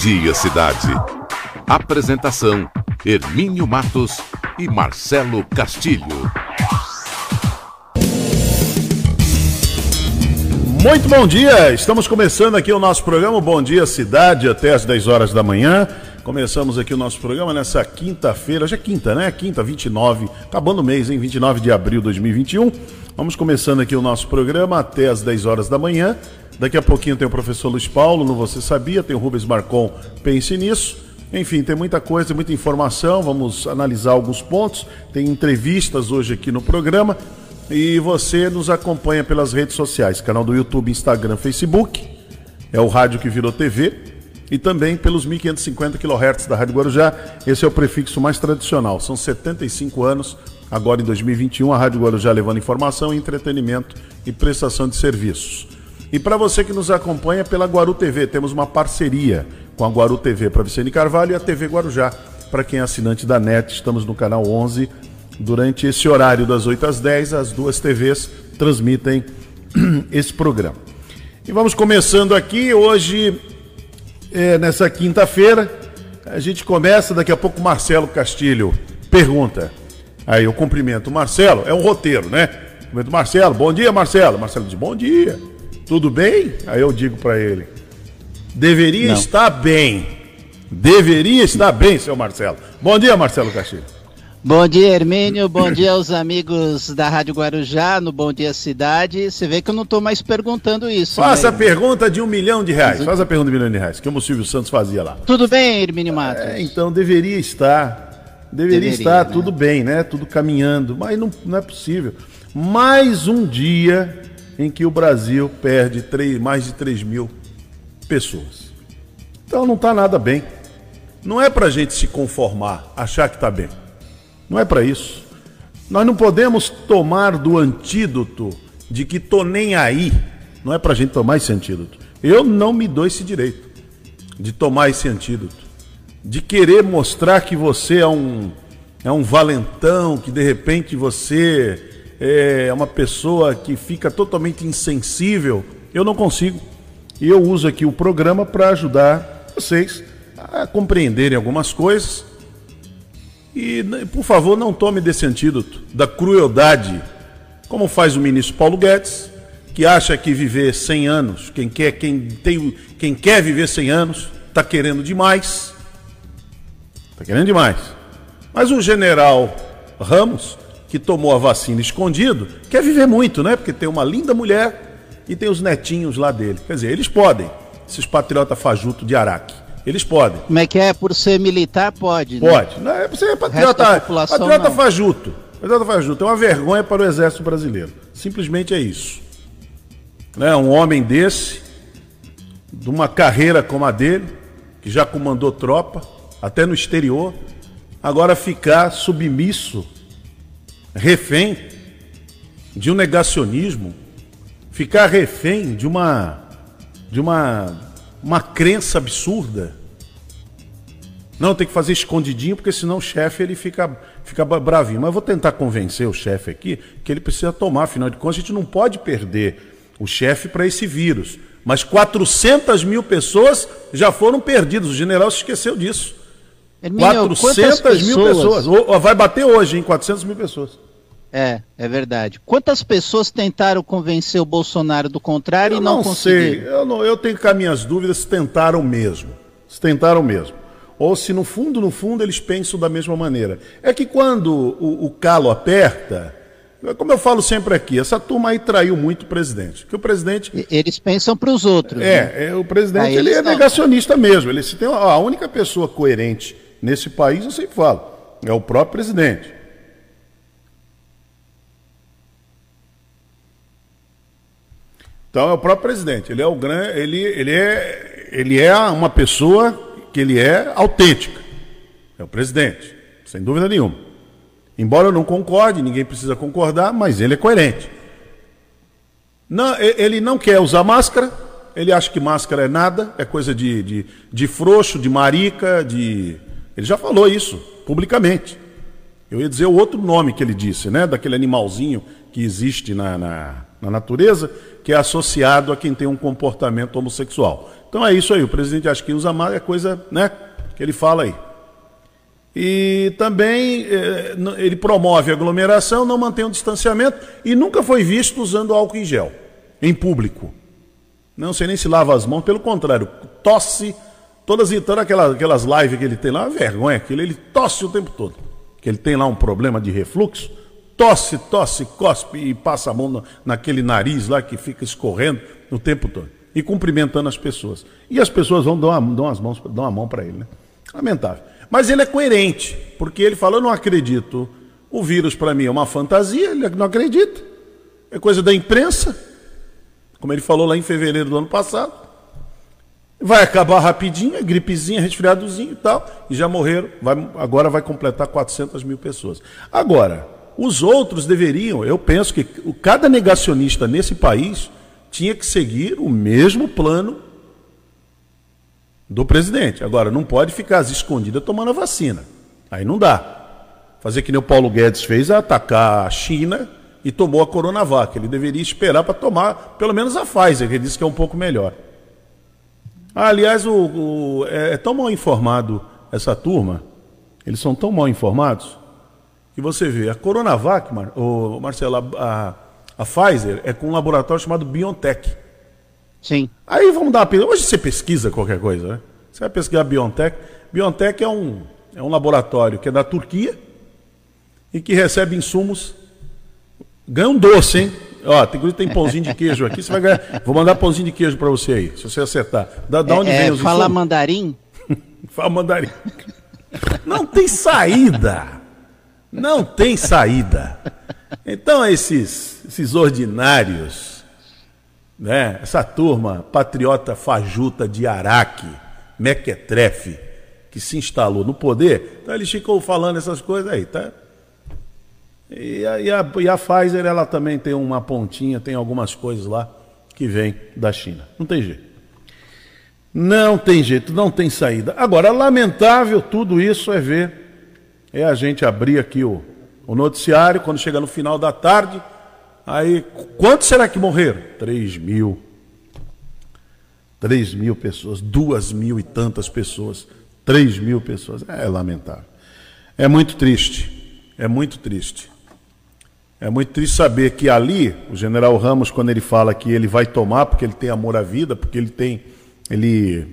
Dia Cidade. Apresentação: Hermínio Matos e Marcelo Castilho. Muito bom dia! Estamos começando aqui o nosso programa Bom Dia Cidade até às 10 horas da manhã. Começamos aqui o nosso programa nessa quinta-feira, hoje é quinta, né? Quinta, 29, acabando o mês, hein? 29 de abril de 2021. Vamos começando aqui o nosso programa até às 10 horas da manhã. Daqui a pouquinho tem o professor Luiz Paulo, no Você Sabia, tem o Rubens Marcon, pense nisso. Enfim, tem muita coisa, muita informação, vamos analisar alguns pontos. Tem entrevistas hoje aqui no programa. E você nos acompanha pelas redes sociais, canal do YouTube, Instagram, Facebook. É o rádio que virou TV. E também pelos 1550 kHz da Rádio Guarujá. Esse é o prefixo mais tradicional. São 75 anos, agora em 2021, a Rádio Guarujá levando informação, entretenimento e prestação de serviços. E para você que nos acompanha pela Guaru TV, temos uma parceria com a Guaru TV para Vicente Carvalho e a TV Guarujá. Para quem é assinante da NET, estamos no canal 11. Durante esse horário das 8 às 10, as duas TVs transmitem esse programa. E vamos começando aqui hoje, é, nessa quinta-feira. A gente começa, daqui a pouco Marcelo Castilho pergunta. Aí eu cumprimento o Marcelo, é um roteiro, né? Cumprimento Marcelo, bom dia Marcelo. Marcelo diz, bom dia. Tudo bem? Aí eu digo para ele: deveria Não. estar bem. Deveria estar bem, seu Marcelo. Bom dia, Marcelo Castilho. Bom dia, Hermínio. Bom dia aos amigos da Rádio Guarujá, no Bom Dia Cidade. Você vê que eu não estou mais perguntando isso. Faça né? a pergunta de um milhão de reais. Faça a pergunta de um milhão de reais, que o Silvio Santos fazia lá. Tudo bem, Hermínio Matos? É, então deveria estar. Deveria, deveria estar né? tudo bem, né? Tudo caminhando. Mas não, não é possível. Mais um dia em que o Brasil perde 3, mais de 3 mil pessoas. Então não está nada bem. Não é para a gente se conformar, achar que está bem. Não é para isso. Nós não podemos tomar do antídoto de que tô nem aí. Não é para a gente tomar esse antídoto. Eu não me dou esse direito de tomar esse antídoto. De querer mostrar que você é um, é um valentão, que de repente você é uma pessoa que fica totalmente insensível, eu não consigo. E eu uso aqui o programa para ajudar vocês a compreenderem algumas coisas. E, por favor, não tome desse antídoto da crueldade, como faz o ministro Paulo Guedes, que acha que viver 100 anos, quem quer, quem tem, quem quer viver 100 anos, está querendo demais. Está querendo demais. Mas o general Ramos que tomou a vacina escondido, quer viver muito, né? Porque tem uma linda mulher e tem os netinhos lá dele. Quer dizer, eles podem, esses patriotas fajuto de Araque. Eles podem. Como é que é? Por ser militar, pode? Né? Pode. Não, é por ser patriota, patriota não. fajuto. Patriota fajuto. É uma vergonha para o exército brasileiro. Simplesmente é isso. Né? Um homem desse, de uma carreira como a dele, que já comandou tropa, até no exterior, agora ficar submisso refém de um negacionismo, ficar refém de uma de uma uma crença absurda. Não, tem que fazer escondidinho, porque senão o chefe ele fica, fica bravinho. Mas eu vou tentar convencer o chefe aqui que ele precisa tomar, afinal de contas, a gente não pode perder o chefe para esse vírus. Mas 400 mil pessoas já foram perdidas. O general se esqueceu disso. Hermínio, 400 mil pessoas. pessoas. Vai bater hoje em 400 mil pessoas. É, é verdade. Quantas pessoas tentaram convencer o Bolsonaro do contrário eu e não, não conseguiram? Sei. Eu, não, eu tenho cá minhas dúvidas se tentaram mesmo. Se tentaram mesmo. Ou se no fundo, no fundo, eles pensam da mesma maneira. É que quando o, o calo aperta, como eu falo sempre aqui, essa turma aí traiu muito o presidente. Que o presidente. Eles pensam para os outros. É, né? é, o presidente ele é negacionista mesmo. Ele se tem a única pessoa coerente nesse país, eu sempre falo, é o próprio presidente. Então é o próprio presidente. Ele é o grande, ele, ele é, ele é uma pessoa que ele é autêntica. É o presidente, sem dúvida nenhuma. Embora eu não concorde, ninguém precisa concordar, mas ele é coerente. Não, ele não quer usar máscara, ele acha que máscara é nada, é coisa de, de, de frouxo, de marica, de. Ele já falou isso publicamente. Eu ia dizer o outro nome que ele disse, né? Daquele animalzinho que existe na, na, na natureza, que é associado a quem tem um comportamento homossexual. Então é isso aí, o presidente acha que usa máscara, é coisa, né, que ele fala aí. E também eh, ele promove aglomeração, não mantém o distanciamento e nunca foi visto usando álcool em gel em público. Não sei nem se lava as mãos, pelo contrário, tosse, todas, todas aquelas, aquelas lives que ele tem lá, vergonha aquilo, ele tosse o tempo todo. Que ele tem lá um problema de refluxo, tosse, tosse, cospe e passa a mão no, naquele nariz lá que fica escorrendo o tempo todo. E cumprimentando as pessoas. E as pessoas vão dar, uma, dão as mãos, dão a mão para ele, né? Lamentável. Mas ele é coerente, porque ele fala: eu não acredito. O vírus para mim é uma fantasia, ele não acredita. É coisa da imprensa, como ele falou lá em fevereiro do ano passado. Vai acabar rapidinho, é gripezinha, resfriadozinho e tal, e já morreram. Vai, agora vai completar 400 mil pessoas. Agora, os outros deveriam, eu penso que cada negacionista nesse país tinha que seguir o mesmo plano do presidente. Agora, não pode ficar às escondidas tomando a vacina. Aí não dá. Fazer que nem o Paulo Guedes fez, atacar a China e tomou a Coronavac. Ele deveria esperar para tomar pelo menos a Pfizer, que ele disse que é um pouco melhor. Ah, aliás, o, o, é, é, tão mal informado essa turma, eles são tão mal informados, que você vê, a Coronavac, Mar, o, Marcelo, a, a, Pfizer é com um laboratório chamado BioNTech. Sim. Aí vamos dar uma Hoje você pesquisa qualquer coisa, né? Você vai pesquisar a BioNTech. BioNTech é um, é um laboratório que é da Turquia e que recebe insumos. Ganha um doce, hein? Ó, tem, tem pãozinho de queijo aqui, você vai ganhar. Vou mandar pãozinho de queijo para você aí, se você acertar. Da, da onde é, vem é, os Fala insumos? mandarim? fala mandarim. Não tem saída. Não tem saída. Então, esses, esses ordinários né? essa turma patriota fajuta de Araque, Mequetrefe, que se instalou no poder, então ele ficou falando essas coisas aí, tá? E a, e a, e a Pfizer, ela também tem uma pontinha, tem algumas coisas lá que vem da China. Não tem jeito. Não tem jeito, não tem saída. Agora, lamentável tudo isso é ver, é a gente abrir aqui o, o noticiário, quando chega no final da tarde, Aí, quantos será que morreram? Três mil. Três mil pessoas, duas mil e tantas pessoas, três mil pessoas. É lamentável. É muito triste. É muito triste. É muito triste saber que ali, o general Ramos, quando ele fala que ele vai tomar, porque ele tem amor à vida, porque ele tem, ele,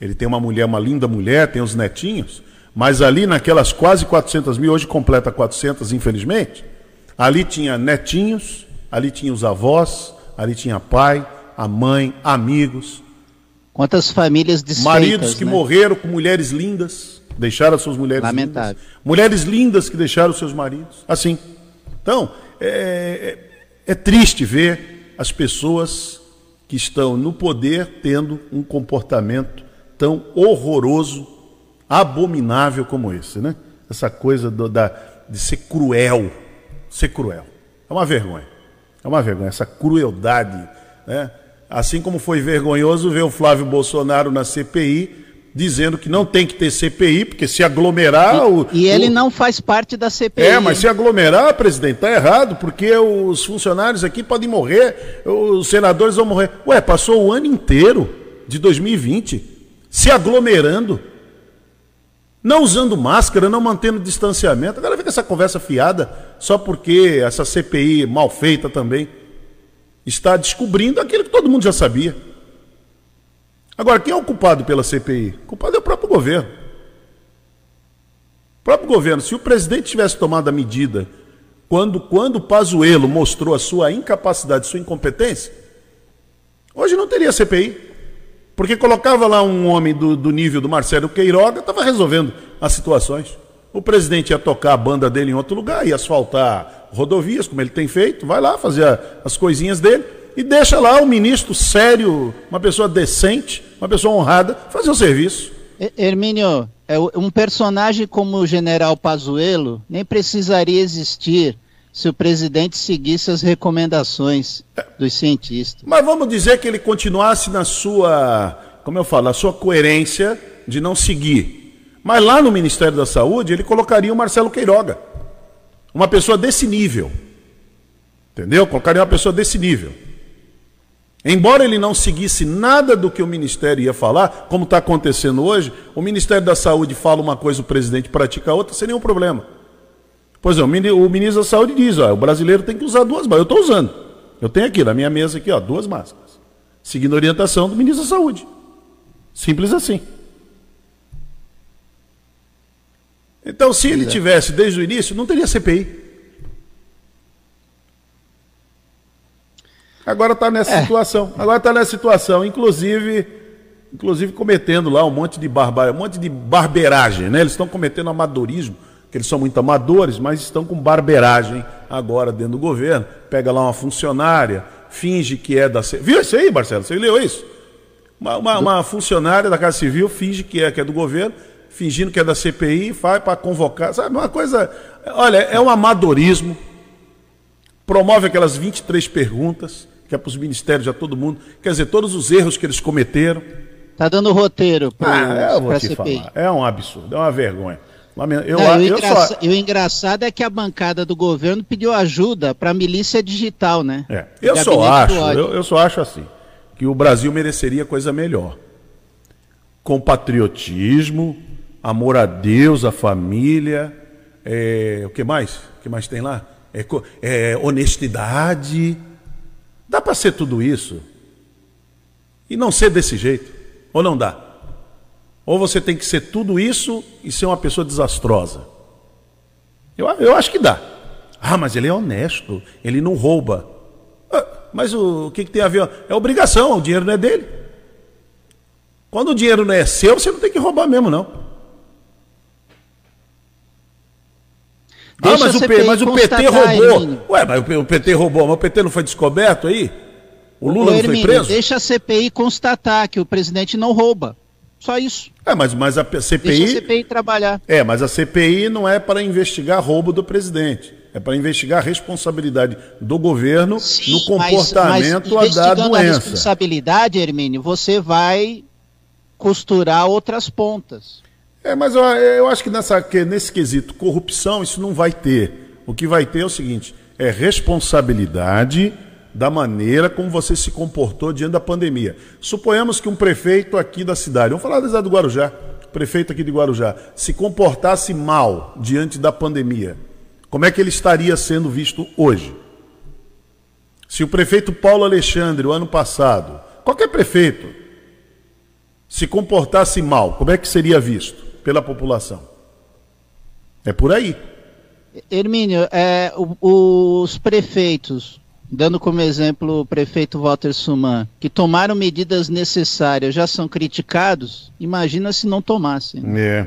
ele tem uma mulher, uma linda mulher, tem os netinhos, mas ali naquelas quase 400 mil, hoje completa 400, infelizmente, Ali tinha netinhos, ali tinha os avós, ali tinha pai, a mãe, amigos. Quantas famílias desfeitas, Maridos que né? morreram com mulheres lindas, deixaram suas mulheres Lamentável. lindas. Mulheres lindas que deixaram seus maridos. Assim. Então, é, é, é triste ver as pessoas que estão no poder tendo um comportamento tão horroroso, abominável como esse, né? Essa coisa do, da, de ser cruel ser cruel. É uma vergonha. É uma vergonha, essa crueldade. Né? Assim como foi vergonhoso ver o Flávio Bolsonaro na CPI dizendo que não tem que ter CPI, porque se aglomerar. E, o, e ele o... não faz parte da CPI. É, mas se aglomerar, presidente, está errado, porque os funcionários aqui podem morrer, os senadores vão morrer. Ué, passou o ano inteiro de 2020 se aglomerando não usando máscara, não mantendo distanciamento. Agora vem com essa conversa fiada, só porque essa CPI mal feita também está descobrindo aquilo que todo mundo já sabia. Agora, quem é o culpado pela CPI? O culpado é o próprio governo. O próprio governo. Se o presidente tivesse tomado a medida quando, quando Pazuello mostrou a sua incapacidade, sua incompetência, hoje não teria CPI. Porque colocava lá um homem do, do nível do Marcelo Queiroga, estava resolvendo as situações. O presidente ia tocar a banda dele em outro lugar, ia asfaltar rodovias, como ele tem feito, vai lá fazer as coisinhas dele e deixa lá o ministro sério, uma pessoa decente, uma pessoa honrada, fazer o serviço. Hermínio, é um personagem como o general Pazuello nem precisaria existir se o presidente seguisse as recomendações dos cientistas. Mas vamos dizer que ele continuasse na sua, como eu falo, na sua coerência de não seguir. Mas lá no Ministério da Saúde ele colocaria o Marcelo Queiroga, uma pessoa desse nível. Entendeu? Colocaria uma pessoa desse nível. Embora ele não seguisse nada do que o Ministério ia falar, como está acontecendo hoje, o Ministério da Saúde fala uma coisa, o presidente pratica outra, sem nenhum problema. Pois é, o ministro da Saúde diz, ó, o brasileiro tem que usar duas máscaras. Eu estou usando. Eu tenho aqui na minha mesa aqui, ó, duas máscaras. Seguindo a orientação do ministro da Saúde. Simples assim. Então, se ele é. tivesse desde o início, não teria CPI. Agora está nessa é. situação. Agora está nessa situação, inclusive, inclusive cometendo lá um monte de barbar, um monte de barberagem, né? Eles estão cometendo amadorismo, que eles são muito amadores, mas estão com barberagem agora dentro do governo. Pega lá uma funcionária, finge que é da Viu isso aí, Marcelo? Você leu isso? Uma, uma, uma funcionária da Casa Civil finge que é, que é do governo, fingindo que é da CPI, faz para convocar. Sabe, uma coisa. Olha, é um amadorismo. Promove aquelas 23 perguntas que é para os ministérios, a todo mundo. Quer dizer, todos os erros que eles cometeram. Está dando roteiro para ah, CPI. Falar. É um absurdo, é uma vergonha. Eu, Não, eu, engraça... só... e o engraçado é que a bancada do governo pediu ajuda para a milícia digital, né? É. Eu só acho, eu, eu só acho assim, que o Brasil mereceria coisa melhor. Com patriotismo, amor a Deus, a família, é... o que mais? O que mais tem lá? É, é honestidade, Dá para ser tudo isso e não ser desse jeito? Ou não dá? Ou você tem que ser tudo isso e ser uma pessoa desastrosa? Eu, eu acho que dá. Ah, mas ele é honesto, ele não rouba. Ah, mas o, o que, que tem a ver? É obrigação, o dinheiro não é dele. Quando o dinheiro não é seu, você não tem que roubar mesmo, não. Ah, mas o, P, mas o PT roubou. Ué, mas o PT roubou, mas o PT não foi descoberto aí? O Lula Ô, não foi preso? Deixa a CPI constatar que o presidente não rouba. Só isso. É, mas, mas a CPI. Deixa a CPI trabalhar. É, mas a CPI não é para investigar roubo do presidente. É para investigar a responsabilidade do governo Sim, no comportamento mas, mas da doença. a responsabilidade, Hermínio, você vai costurar outras pontas. É, mas eu, eu acho que, nessa, que nesse quesito corrupção isso não vai ter. O que vai ter é o seguinte: é responsabilidade da maneira como você se comportou diante da pandemia. Suponhamos que um prefeito aqui da cidade, vamos falar da cidade do Guarujá, prefeito aqui de Guarujá, se comportasse mal diante da pandemia, como é que ele estaria sendo visto hoje? Se o prefeito Paulo Alexandre, o ano passado, qualquer prefeito, se comportasse mal, como é que seria visto? Pela população. É por aí. Hermínio, é, o, os prefeitos, dando como exemplo o prefeito Walter Suman, que tomaram medidas necessárias, já são criticados, imagina se não tomassem. É.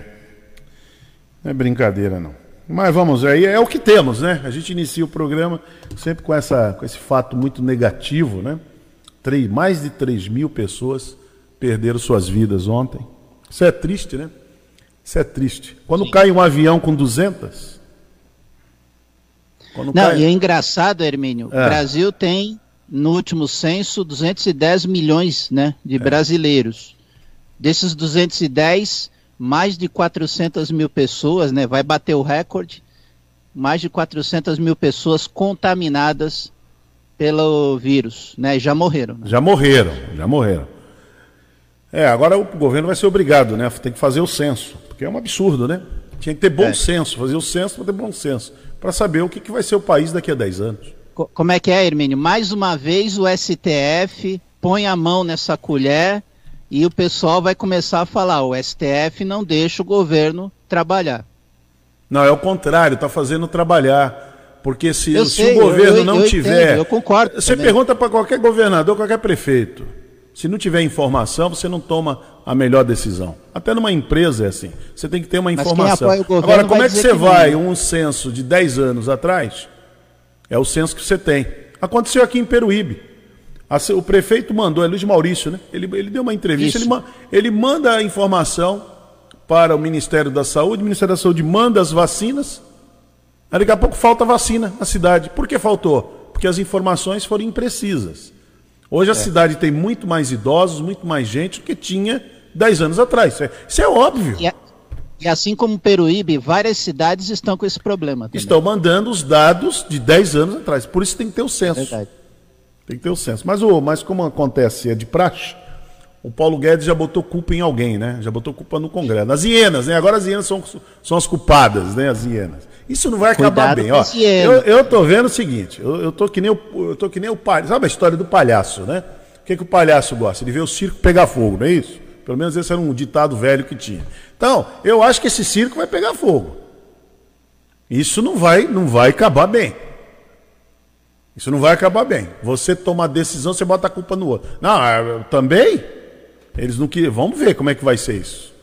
Não é brincadeira, não. Mas vamos aí, é o que temos, né? A gente inicia o programa sempre com, essa, com esse fato muito negativo, né? Três, mais de 3 mil pessoas perderam suas vidas ontem. Isso é triste, né? Isso é triste. Quando Sim. cai um avião com 200. Não, cai... e é engraçado, Hermínio. É. O Brasil tem, no último censo, 210 milhões né, de é. brasileiros. Desses 210, mais de 400 mil pessoas, né, vai bater o recorde, mais de 400 mil pessoas contaminadas pelo vírus, né, já morreram. Né? Já morreram, já morreram. É, agora o governo vai ser obrigado, né? Tem que fazer o censo, porque é um absurdo, né? Tinha que ter bom é. senso, fazer o censo para ter bom senso, para saber o que, que vai ser o país daqui a 10 anos. Como é que é, Hermínio? Mais uma vez o STF põe a mão nessa colher e o pessoal vai começar a falar: o STF não deixa o governo trabalhar. Não, é o contrário, está fazendo trabalhar. Porque se, se sei, o governo eu, eu, não eu tiver. Entendo, eu concordo. Você também. pergunta para qualquer governador, qualquer prefeito. Se não tiver informação, você não toma a melhor decisão. Até numa empresa é assim. Você tem que ter uma informação. Agora, como é que você que vai, um censo de 10 anos atrás? É o censo que você tem. Aconteceu aqui em Peruíbe. O prefeito mandou, é Luiz Maurício, né? Ele, ele deu uma entrevista, ele, ele manda a informação para o Ministério da Saúde, o Ministério da Saúde manda as vacinas, aí daqui a pouco falta vacina na cidade. Por que faltou? Porque as informações foram imprecisas. Hoje a é. cidade tem muito mais idosos, muito mais gente do que tinha 10 anos atrás. Isso é, isso é óbvio. E, a, e, assim como Peruíbe, várias cidades estão com esse problema. Também. Estão mandando os dados de 10 anos atrás. Por isso tem que ter o censo. Verdade. Tem que ter o senso. Mas, o, mas como acontece, é de praxe, o Paulo Guedes já botou culpa em alguém, né? Já botou culpa no Congresso. Nas hienas, né? Agora as hienas são, são as culpadas, né? As hienas. Isso não vai acabar Cuidado bem. Ó, eu, eu tô vendo o seguinte, eu, eu, tô que nem o, eu tô que nem o palhaço. Sabe a história do palhaço, né? O que, que o palhaço gosta? Ele vê o circo pegar fogo, não é isso? Pelo menos esse era um ditado velho que tinha. Então, eu acho que esse circo vai pegar fogo. Isso não vai, não vai acabar bem. Isso não vai acabar bem. Você toma a decisão, você bota a culpa no outro. Não, é, também. Eles não queriam. Vamos ver como é que vai ser isso.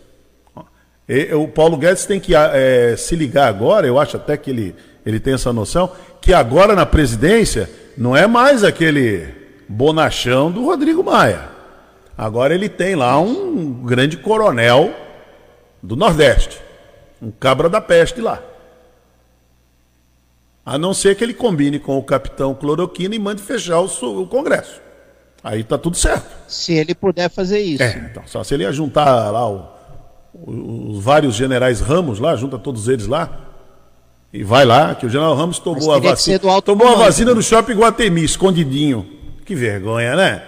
O Paulo Guedes tem que é, se ligar agora, eu acho até que ele, ele tem essa noção, que agora na presidência não é mais aquele bonachão do Rodrigo Maia. Agora ele tem lá um grande coronel do Nordeste, um cabra da peste lá. A não ser que ele combine com o capitão Cloroquina e mande fechar o, o Congresso. Aí tá tudo certo. Se ele puder fazer isso. É, então, só se ele juntar lá o, os vários generais Ramos lá, junta todos eles lá. E vai lá, que o general Ramos tomou a vacina. Tomou a vacina no shopping Guatemi, escondidinho. Que vergonha, né?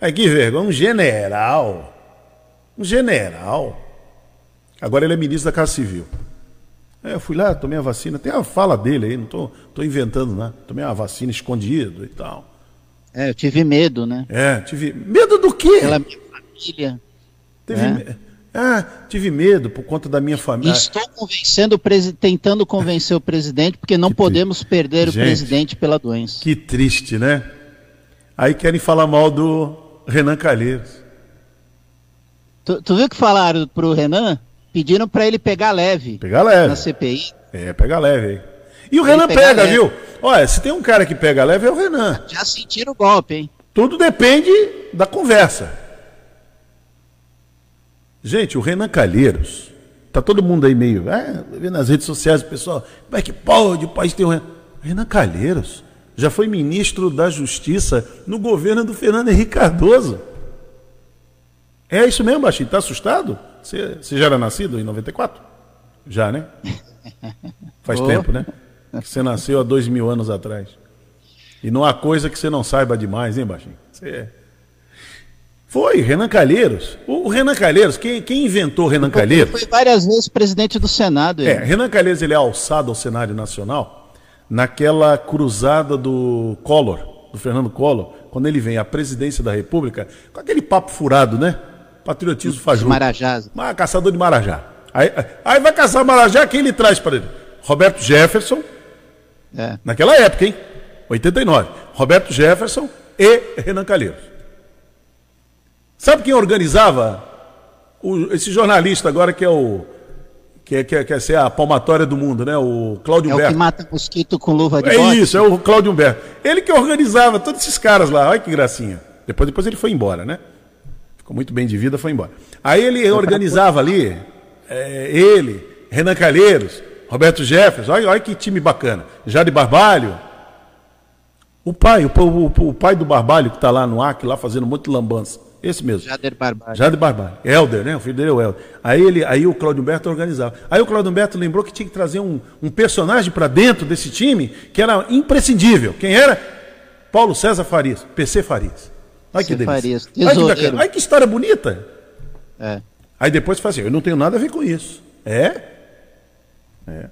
É que vergonha. Um general. Um general. Agora ele é ministro da Casa Civil. É, eu fui lá, tomei a vacina. Tem a fala dele aí, não tô, tô inventando, né? Tomei a vacina escondido e tal. É, eu tive medo, né? É, tive. Medo do quê? Pela minha família. Teve é. medo. Ah, tive medo por conta da minha família. Estou convencendo o tentando convencer o presidente, porque não que podemos perder Gente, o presidente pela doença. Que triste, né? Aí querem falar mal do Renan Calheiros. Tu, tu viu que falaram pro Renan? Pediram para ele pegar leve. Pegar leve. Na CPI. É, pegar leve aí. E o ele Renan pega, leve. viu? Olha, se tem um cara que pega leve é o Renan. Já sentiram o golpe, hein? Tudo depende da conversa. Gente, o Renan Calheiros, tá todo mundo aí meio, é, nas redes sociais, o pessoal, como é que pode o país ter um Renan? Renan Calheiros já foi ministro da Justiça no governo do Fernando Henrique Cardoso. É isso mesmo, Baixinho? Tá assustado? Você, você já era nascido em 94? Já, né? Faz oh. tempo, né? Você nasceu há dois mil anos atrás. E não há coisa que você não saiba demais, hein, Baixinho? Você é. Foi, Renan Calheiros. O, Renan Calheiros, quem, quem inventou Renan Calheiros? Foi várias vezes presidente do Senado. Ele. É, Renan Calheiros ele é alçado ao cenário nacional naquela cruzada do Collor, do Fernando Collor, quando ele vem à presidência da República, com aquele papo furado, né? Patriotismo fajuto. Marajás. Mas, caçador de Marajá. Aí, aí vai caçar Marajá, quem ele traz para ele? Roberto Jefferson. É. Naquela época, hein? 89. Roberto Jefferson e Renan Calheiros. Sabe quem organizava? O, esse jornalista agora que é o. Que é, quer, quer ser a palmatória do mundo, né? O Cláudio é Humberto. É o que mata mosquito com luva de É bote. isso, é o Cláudio Humberto. Ele que organizava todos esses caras lá. Olha que gracinha. Depois, depois ele foi embora, né? Ficou muito bem de vida, foi embora. Aí ele organizava ali, é, ele, Renan Calheiros, Roberto Jefferson, olha, olha que time bacana. Jade Barbalho. O pai, o, o, o pai do Barbalho que está lá no Acre, lá fazendo um monte de lambança. Esse mesmo. Jader Barbalho. Jader Barbalho. Helder, né? O filho dele é o Helder. Aí, ele, aí o Claudio Humberto organizava. Aí o Claudio Humberto lembrou que tinha que trazer um, um personagem para dentro desse time que era imprescindível. Quem era? Paulo César Farias. PC Farias. Olha que delícia. Farias. Olha que, Olha que história bonita. É. Aí depois fala assim, eu não tenho nada a ver com isso. É? É.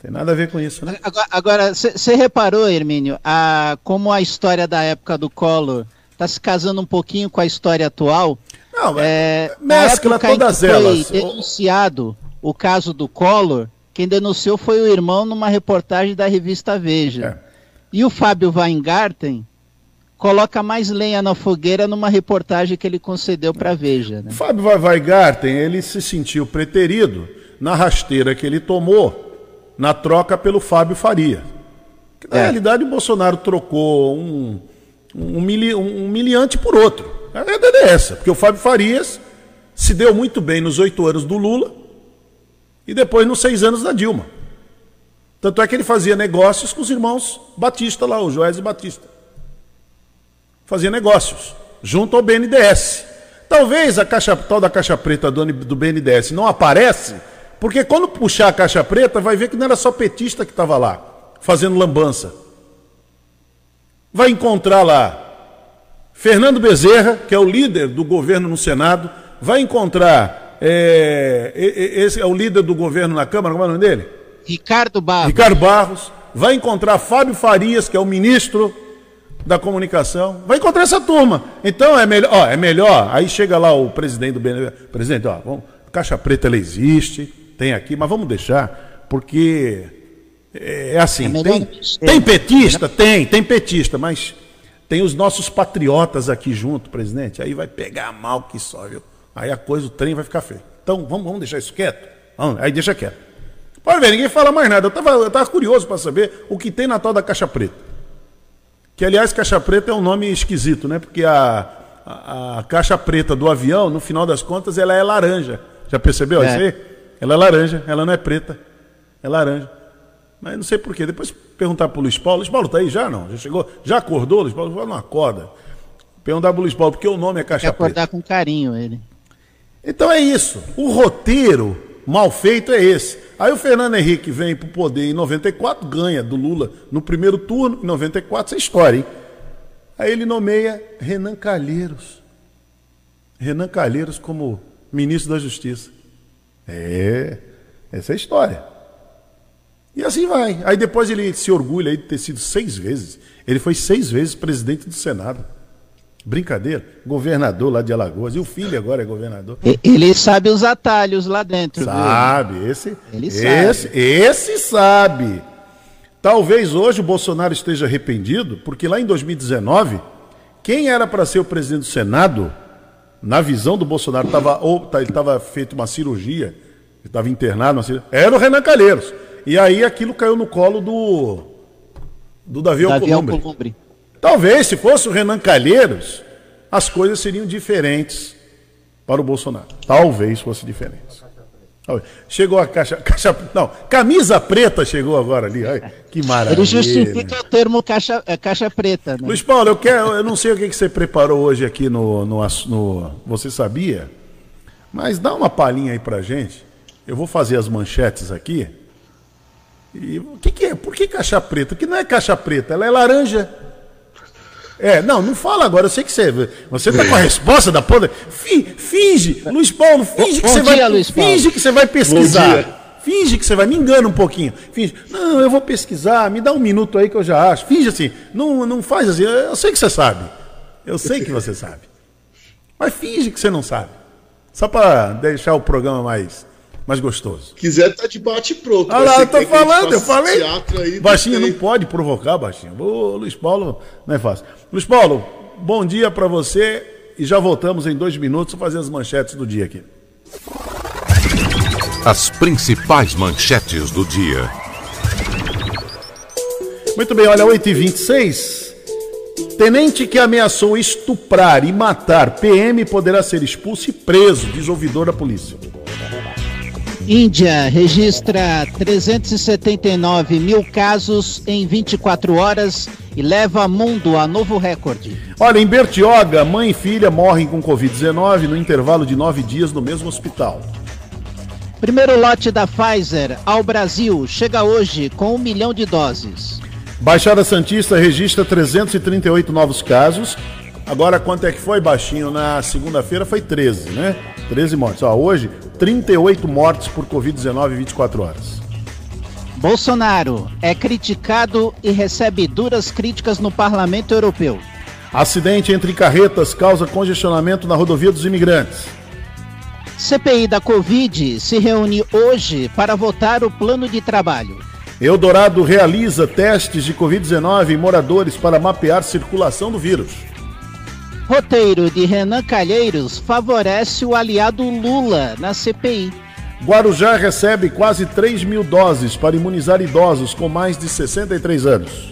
Tem nada a ver com isso, né? Agora, você reparou, Hermínio, a, como a história da época do Collor está se casando um pouquinho com a história atual. Não, é, mescla todas foi elas. denunciado o caso do Collor, quem denunciou foi o irmão numa reportagem da revista Veja. É. E o Fábio Weingarten coloca mais lenha na fogueira numa reportagem que ele concedeu para Veja. Né? Fábio Weingarten, ele se sentiu preterido na rasteira que ele tomou na troca pelo Fábio Faria. Na é. realidade, o Bolsonaro trocou um um, um humilhante por outro. A verdade é essa, porque o Fábio Farias se deu muito bem nos oito anos do Lula e depois nos seis anos da Dilma. Tanto é que ele fazia negócios com os irmãos Batista lá, o Joés e Batista. Fazia negócios, junto ao BNDES. Talvez a caixa tal da caixa preta do, do BNDES não aparece, porque quando puxar a caixa preta, vai ver que não era só petista que estava lá, fazendo lambança vai encontrar lá Fernando Bezerra, que é o líder do governo no Senado, vai encontrar. É, esse é o líder do governo na Câmara, como é o nome dele? Ricardo Barros. Ricardo Barros. Vai encontrar Fábio Farias, que é o ministro da comunicação. Vai encontrar essa turma. Então é melhor, ó, é melhor. Aí chega lá o presidente do BNB. Presidente, ó, vamos, Caixa Preta ela existe, tem aqui, mas vamos deixar, porque é, é assim. É tem, tem petista? Tem, tem petista, mas tem os nossos patriotas aqui junto, presidente. Aí vai pegar mal que só, viu? Aí a coisa, o trem vai ficar feio. Então, vamos, vamos deixar isso quieto? Vamos, aí deixa quieto. Pode ver, ninguém fala mais nada. Eu estava eu tava curioso para saber o que tem na tal da caixa preta. Que, aliás, caixa preta é um nome esquisito, né? Porque a, a, a caixa preta do avião, no final das contas, ela é laranja. Já percebeu é. isso aí? Ela é laranja, ela não é preta. É laranja. Mas não sei porquê. Depois perguntar para o Luiz Paulo. Luiz Paulo está aí já? Não? Já chegou? Já acordou? Luiz Paulo não acorda. Perguntar para o Luiz Paulo, porque o nome é Caixa Quer acordar com carinho ele. Então é isso. O roteiro mal feito é esse. Aí o Fernando Henrique vem para o poder em 94, ganha do Lula no primeiro turno, em 94, essa é história, hein? Aí ele nomeia Renan Calheiros. Renan Calheiros como ministro da Justiça. É, essa é a história. E assim vai. Aí depois ele se orgulha de ter sido seis vezes. Ele foi seis vezes presidente do Senado. Brincadeira. Governador lá de Alagoas. E o filho agora é governador. Ele sabe os atalhos lá dentro. Sabe. Viu? Esse, ele esse, sabe. Esse sabe. Talvez hoje o Bolsonaro esteja arrependido, porque lá em 2019, quem era para ser o presidente do Senado, na visão do Bolsonaro, tava, ou, tá, ele estava feito uma cirurgia, ele estava internado, era o Renan Calheiros. E aí aquilo caiu no colo do, do Davi, Davi Alcolumbre. Alcolumbre. Talvez, se fosse o Renan Calheiros, as coisas seriam diferentes para o Bolsonaro. Talvez fosse diferentes. Chegou a caixa, caixa. Não, camisa preta chegou agora ali. Ai, que maravilha. Ele justifica o termo caixa, é, caixa preta. Né? Luiz Paulo, eu, quero, eu não sei o que, que você preparou hoje aqui no, no, no Você Sabia? Mas dá uma palhinha aí pra gente. Eu vou fazer as manchetes aqui. E o que, que é? Por que caixa preta? Que não é caixa preta, ela é laranja. É, não, não fala agora. Eu sei que você. Você tá com a resposta da porra. Finge, Luiz Paulo, finge que você vai. Luiz Paulo. Finge que você vai pesquisar. Finge que você vai. Me engana um pouquinho. Finge. Não, eu vou pesquisar, me dá um minuto aí que eu já acho. Finge assim. Não, não faz assim. Eu sei que você sabe. Eu sei que você sabe. Mas finge que você não sabe. Só para deixar o programa mais mais gostoso. Quiser, tá de bate pronto. Ah lá, eu tô falando, eu falei. Aí, baixinho não, não pode provocar, Baixinho. Ô, Luiz Paulo, não é fácil. Luiz Paulo, bom dia para você e já voltamos em dois minutos para fazer as manchetes do dia aqui. As principais manchetes do dia. Muito bem, olha, 8h26. Tenente que ameaçou estuprar e matar PM poderá ser expulso e preso, diz ouvidor da polícia. Índia registra 379 mil casos em 24 horas e leva mundo a novo recorde. Olha, em Bertioga, mãe e filha morrem com Covid-19 no intervalo de nove dias no mesmo hospital. Primeiro lote da Pfizer ao Brasil chega hoje com um milhão de doses. Baixada Santista registra 338 novos casos. Agora, quanto é que foi, baixinho? Na segunda-feira foi 13, né? 13 mortes. Ó, hoje, 38 mortes por Covid-19 em 24 horas. Bolsonaro é criticado e recebe duras críticas no Parlamento Europeu. Acidente entre carretas causa congestionamento na rodovia dos imigrantes. CPI da Covid se reúne hoje para votar o plano de trabalho. Eldorado realiza testes de Covid-19 em moradores para mapear circulação do vírus. Roteiro de Renan Calheiros favorece o aliado Lula na CPI. Guarujá recebe quase 3 mil doses para imunizar idosos com mais de 63 anos.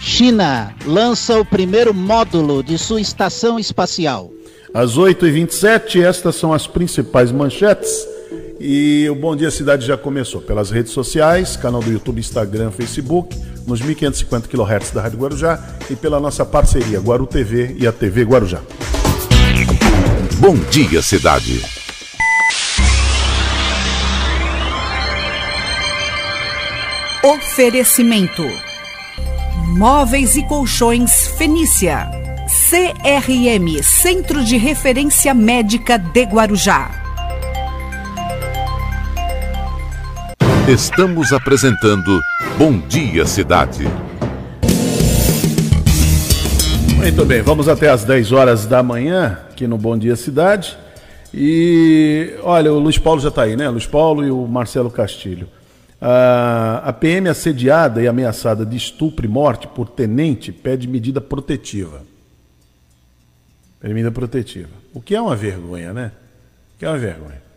China lança o primeiro módulo de sua estação espacial. Às 8h27, estas são as principais manchetes. E o Bom Dia Cidade já começou pelas redes sociais, canal do YouTube, Instagram, Facebook nos 1550 kHz da Rádio Guarujá e pela nossa parceria Guaru TV e a TV Guarujá. Bom dia, cidade. Oferecimento: Móveis e Colchões Fenícia. CRM Centro de Referência Médica de Guarujá. Estamos apresentando Bom Dia Cidade. Muito bem, vamos até às 10 horas da manhã aqui no Bom Dia Cidade. E olha, o Luiz Paulo já está aí, né? Luiz Paulo e o Marcelo Castilho. Ah, a PM assediada e ameaçada de estupro e morte por tenente pede medida protetiva. Medida protetiva. O que é uma vergonha, né? O que é uma vergonha.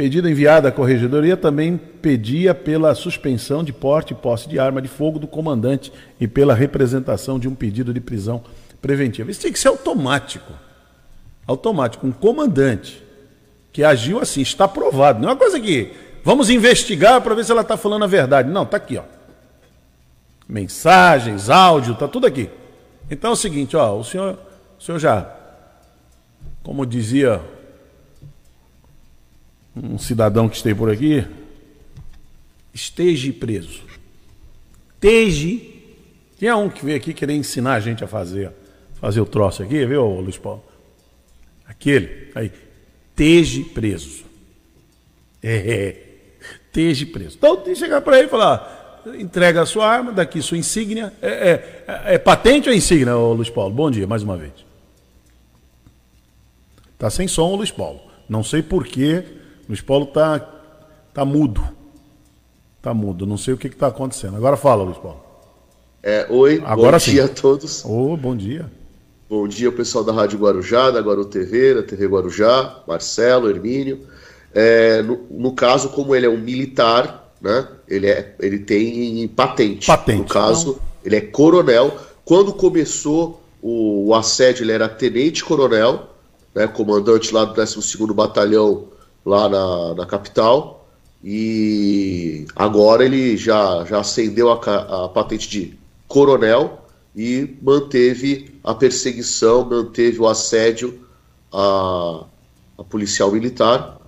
Pedido enviado à corregedoria também pedia pela suspensão de porte e posse de arma de fogo do comandante e pela representação de um pedido de prisão preventiva. Isso tem que ser automático. Automático. Um comandante que agiu assim, está provado. Não é uma coisa que vamos investigar para ver se ela está falando a verdade. Não, está aqui, ó. Mensagens, áudio, está tudo aqui. Então é o seguinte, ó, o senhor, o senhor já, como dizia um cidadão que esteve por aqui, esteja preso. Esteja. Tinha um que veio aqui querer ensinar a gente a fazer, fazer o troço aqui, viu, Luiz Paulo? Aquele, aí, esteja preso. É, é, esteja preso. Então tem que chegar para ele e falar, entrega a sua arma, daqui sua insígnia. É, é, é, é patente ou insígnia, ô, Luiz Paulo? Bom dia, mais uma vez. Tá sem som, Luiz Paulo. Não sei porquê Luiz Paulo tá, tá mudo. Tá mudo. Não sei o que está acontecendo. Agora fala, Luiz Paulo. É, oi, Agora bom sim. dia a todos. Oh, bom dia. Bom dia, pessoal da Rádio Guarujá, da Guaru TV, da TV Guarujá, Marcelo, Hermínio. É, no, no, caso, como ele é um militar, né, ele, é, ele tem patente. Patente. No caso, ele é coronel. Quando começou o, o assédio, ele era tenente-coronel, né, comandante lá do 12º Batalhão lá na, na capital e agora ele já, já acendeu a, a patente de coronel e manteve a perseguição, manteve o assédio à, à policial militar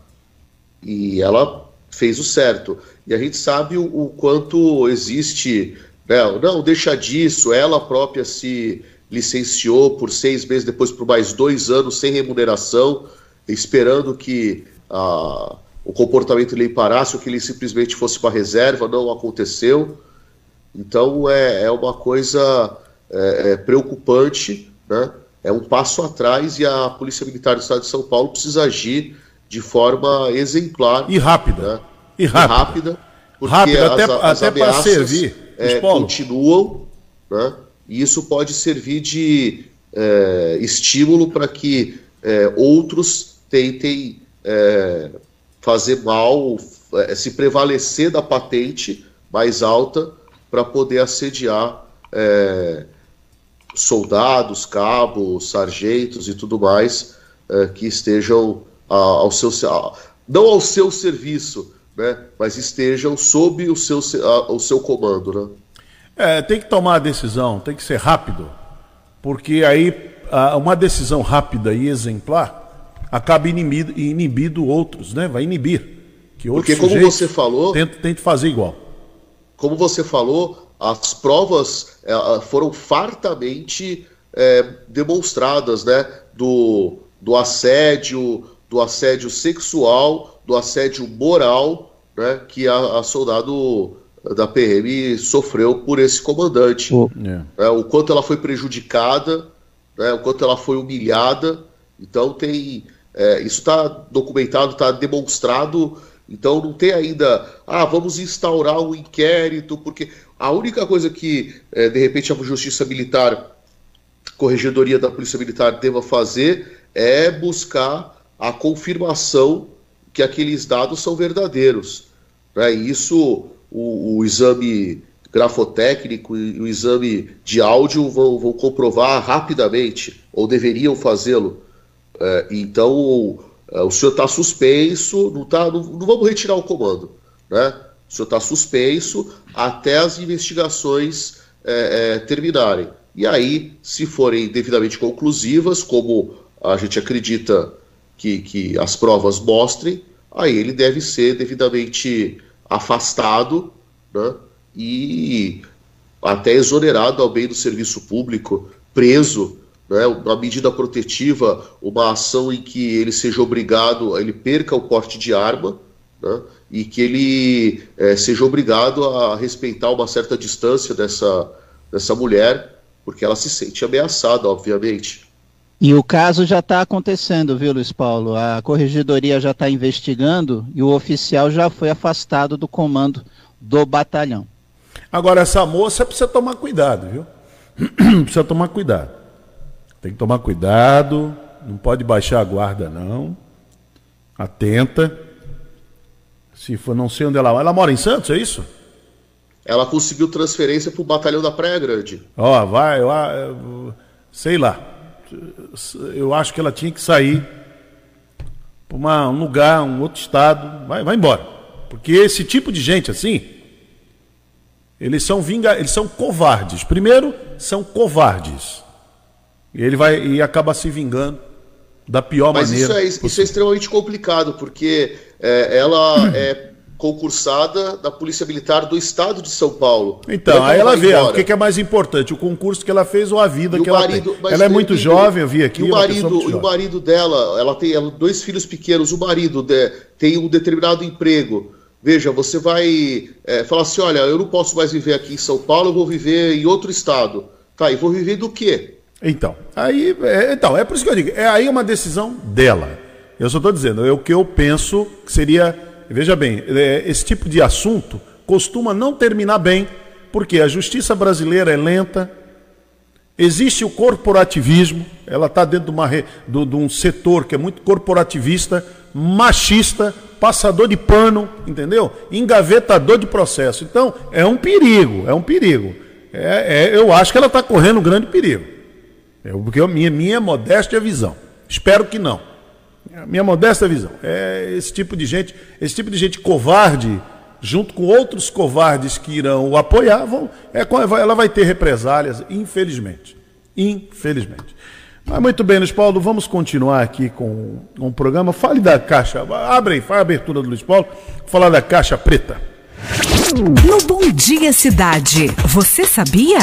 e ela fez o certo. E a gente sabe o, o quanto existe. Né, não, deixa disso, ela própria se licenciou por seis meses, depois por mais dois anos sem remuneração, esperando que a, o comportamento lhe parasse, ou que ele simplesmente fosse para reserva, não aconteceu. Então é, é uma coisa é, é preocupante, né? é um passo atrás e a Polícia Militar do Estado de São Paulo precisa agir de forma exemplar. E rápida. Né? E rápida. E rápida porque rápida, até, as até para servir. É, continuam, né? e isso pode servir de é, estímulo para que é, outros tentem é, fazer mal, é, se prevalecer da patente mais alta para poder assediar é, soldados, cabos, sargentos e tudo mais é, que estejam ao seu não ao seu serviço, né, mas estejam sob o seu, o seu comando, né? É, tem que tomar a decisão, tem que ser rápido, porque aí uma decisão rápida e exemplar acaba inibido, inibido outros, né? Vai inibir. Que outros Porque como você falou, tente, tente fazer igual. Como você falou, as provas é, foram fartamente é, demonstradas, né? Do, do assédio, do assédio sexual, do assédio moral, né? Que a, a soldado da PM sofreu por esse comandante. Oh. É, o quanto ela foi prejudicada, né, o quanto ela foi humilhada. Então tem é, isso está documentado, está demonstrado. Então não tem ainda, ah, vamos instaurar um inquérito, porque a única coisa que, é, de repente, a Justiça Militar, Corregedoria da Polícia Militar deva fazer é buscar a confirmação que aqueles dados são verdadeiros. Né? E isso, o, o exame grafotécnico e o exame de áudio vão, vão comprovar rapidamente, ou deveriam fazê-lo. É, então, o, é, o senhor está suspenso, não, tá, não, não, vamos retirar o comando. Né? O senhor está suspenso até as investigações é, é, terminarem. E aí, se forem devidamente conclusivas, como a gente acredita que, que as provas mostrem, aí ele deve ser devidamente afastado né? e até exonerado ao bem do serviço público, preso né, uma medida protetiva, uma ação em que ele seja obrigado, ele perca o porte de arma, né, e que ele é, seja obrigado a respeitar uma certa distância dessa, dessa mulher, porque ela se sente ameaçada, obviamente. E o caso já está acontecendo, viu, Luiz Paulo? A corregedoria já está investigando e o oficial já foi afastado do comando do batalhão. Agora, essa moça precisa tomar cuidado, viu? precisa tomar cuidado. Tem que tomar cuidado, não pode baixar a guarda, não. Atenta. Se for, não sei onde ela Ela mora em Santos, é isso? Ela conseguiu transferência para o batalhão da Praia Grande. Ó, vai, eu, sei lá eu acho que ela tinha que sair para um lugar, um outro estado, vai, vai embora. Porque esse tipo de gente assim, eles são vinga, eles são covardes. Primeiro, são covardes. E ele vai e acaba se vingando da pior Mas maneira. Mas isso, é, isso é extremamente complicado, porque é, ela é concursada da Polícia Militar do Estado de São Paulo. Então, aí ela vê embora. o que é mais importante, o concurso que ela fez ou a vida que marido, ela tem. Ela é muito jovem, eu vi aqui. E o, marido, e o marido dela, ela tem ela, dois filhos pequenos, o marido de, tem um determinado emprego. Veja, você vai é, falar assim, olha, eu não posso mais viver aqui em São Paulo, eu vou viver em outro estado. Tá, e vou viver do quê? Então, aí, é, então, é por isso que eu digo, é aí uma decisão dela. Eu só estou dizendo, é o que eu penso que seria Veja bem, é, esse tipo de assunto costuma não terminar bem, porque a justiça brasileira é lenta, existe o corporativismo, ela está dentro de, uma, de, de um setor que é muito corporativista, machista, passador de pano, entendeu? Engavetador de processo. Então, é um perigo, é um perigo. É, é, eu acho que ela está correndo um grande perigo. É, porque a minha, minha modéstia visão. Espero que não. É minha modesta visão. É esse tipo de gente, esse tipo de gente covarde, junto com outros covardes que irão o apoiar, vão, é, ela vai ter represálias, infelizmente. Infelizmente. Mas muito bem, Luiz Paulo, vamos continuar aqui com, com o programa. Fale da caixa. Abre aí, faz a abertura do Luiz Paulo. Falar da caixa preta. No Bom Dia Cidade, você sabia?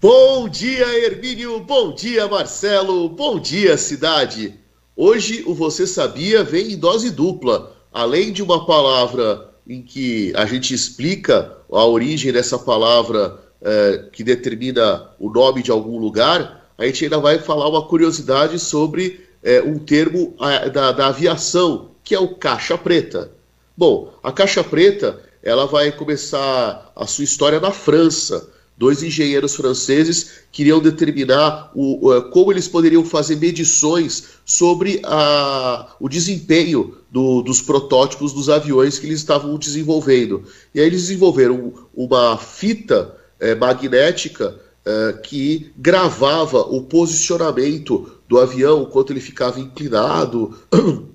Bom dia, Hermínio. Bom dia, Marcelo. Bom dia, cidade. Hoje o Você Sabia vem em dose dupla. Além de uma palavra em que a gente explica a origem dessa palavra é, que determina o nome de algum lugar, a gente ainda vai falar uma curiosidade sobre é, um termo a, da, da aviação, que é o caixa preta. Bom, a caixa preta ela vai começar a sua história na França dois engenheiros franceses queriam determinar o, como eles poderiam fazer medições sobre a, o desempenho do, dos protótipos dos aviões que eles estavam desenvolvendo. E aí eles desenvolveram uma fita é, magnética é, que gravava o posicionamento do avião, quanto ele ficava inclinado,